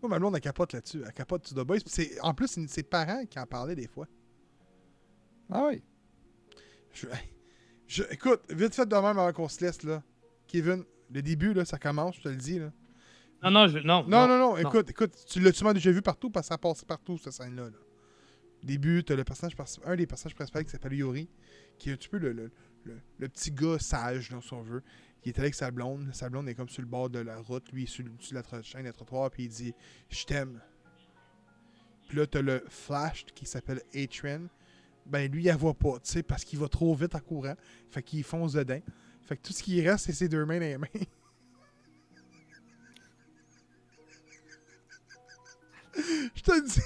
Moi, ma blonde, elle capote là-dessus. Elle capote sur The Boys. En plus, c'est ses parents qui en parlaient des fois.
Ah oui.
Je, je- écoute, vite fait de même avant qu'on se laisse, là. Kevin, le début, là, ça commence, je te le dis, là.
Non, non, je, non,
Non, non, non, écoute, écoute, tu l'as sûrement déjà vu partout? Parce que ça passe partout, cette scène-là. là. début, t'as le personnage, un des personnages principaux qui s'appelle Yori, qui est un petit peu le, le, le- le petit gars sage, là, si on veut. Il est avec sa blonde. Sa blonde est comme sur le bord de la route. Lui, il est sur, sur la chaîne de trottoir, puis il dit Je t'aime. Puis là, t'as le Flash qui s'appelle A-Train. Ben, lui, il la voit pas, tu sais, parce qu'il va trop vite en courant. Fait qu'il fonce dedans. Fait que tout ce qui reste, c'est ses deux mains dans les mains. Je te dis.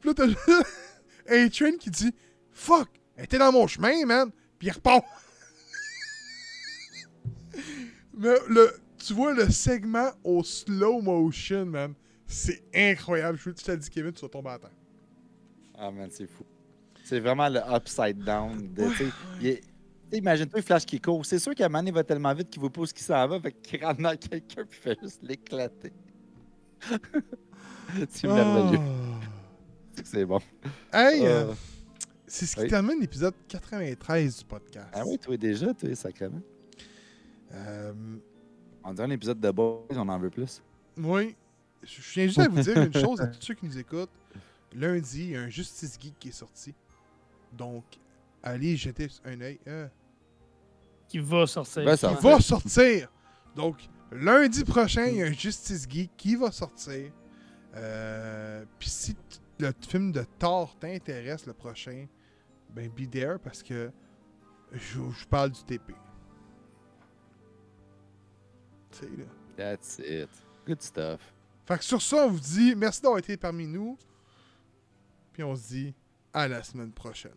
Puis là, t'as A-Train qui dit Fuck, elle était dans mon chemin, man. Puis il. Mais le, tu vois le segment au slow motion, man. C'est incroyable. Je te dis, Kevin, tu vas tomber à terre.
Ah, man, c'est fou. C'est vraiment le upside down. de- Imagine-toi Flash qui court. C'est sûr qu'à il va tellement vite qu'il ne voit pas où qu'il s'en va, fait qu'il rentre dans quelqu'un puis il fait juste l'éclater. c'est merveilleux. C'est que C'est bon.
Ah. Hey, euh,
Euh,
c'est ce qui
oui.
termine l'épisode 93 du podcast.
ah oui, toi déjà, toi, sacrément.
Euh,
On dirait un épisode de Boys, on en veut plus.
oui. Je viens juste à vous dire une chose à tous ceux qui nous écoutent. Lundi, il y a un Justice Geek qui est sorti. Donc, allez jeter un œil. Euh,
Qui va sortir.
Qui va sortir. Donc, lundi prochain, il y a un Justice Geek qui va sortir. Euh, Puis si le film de Thor t'intéresse, le prochain, ben be there parce que je, je parle du TP. Tu sais, là.
That's it. Good stuff.
Fait que sur ça, on vous dit merci d'avoir été parmi nous. Puis on se dit à la semaine prochaine.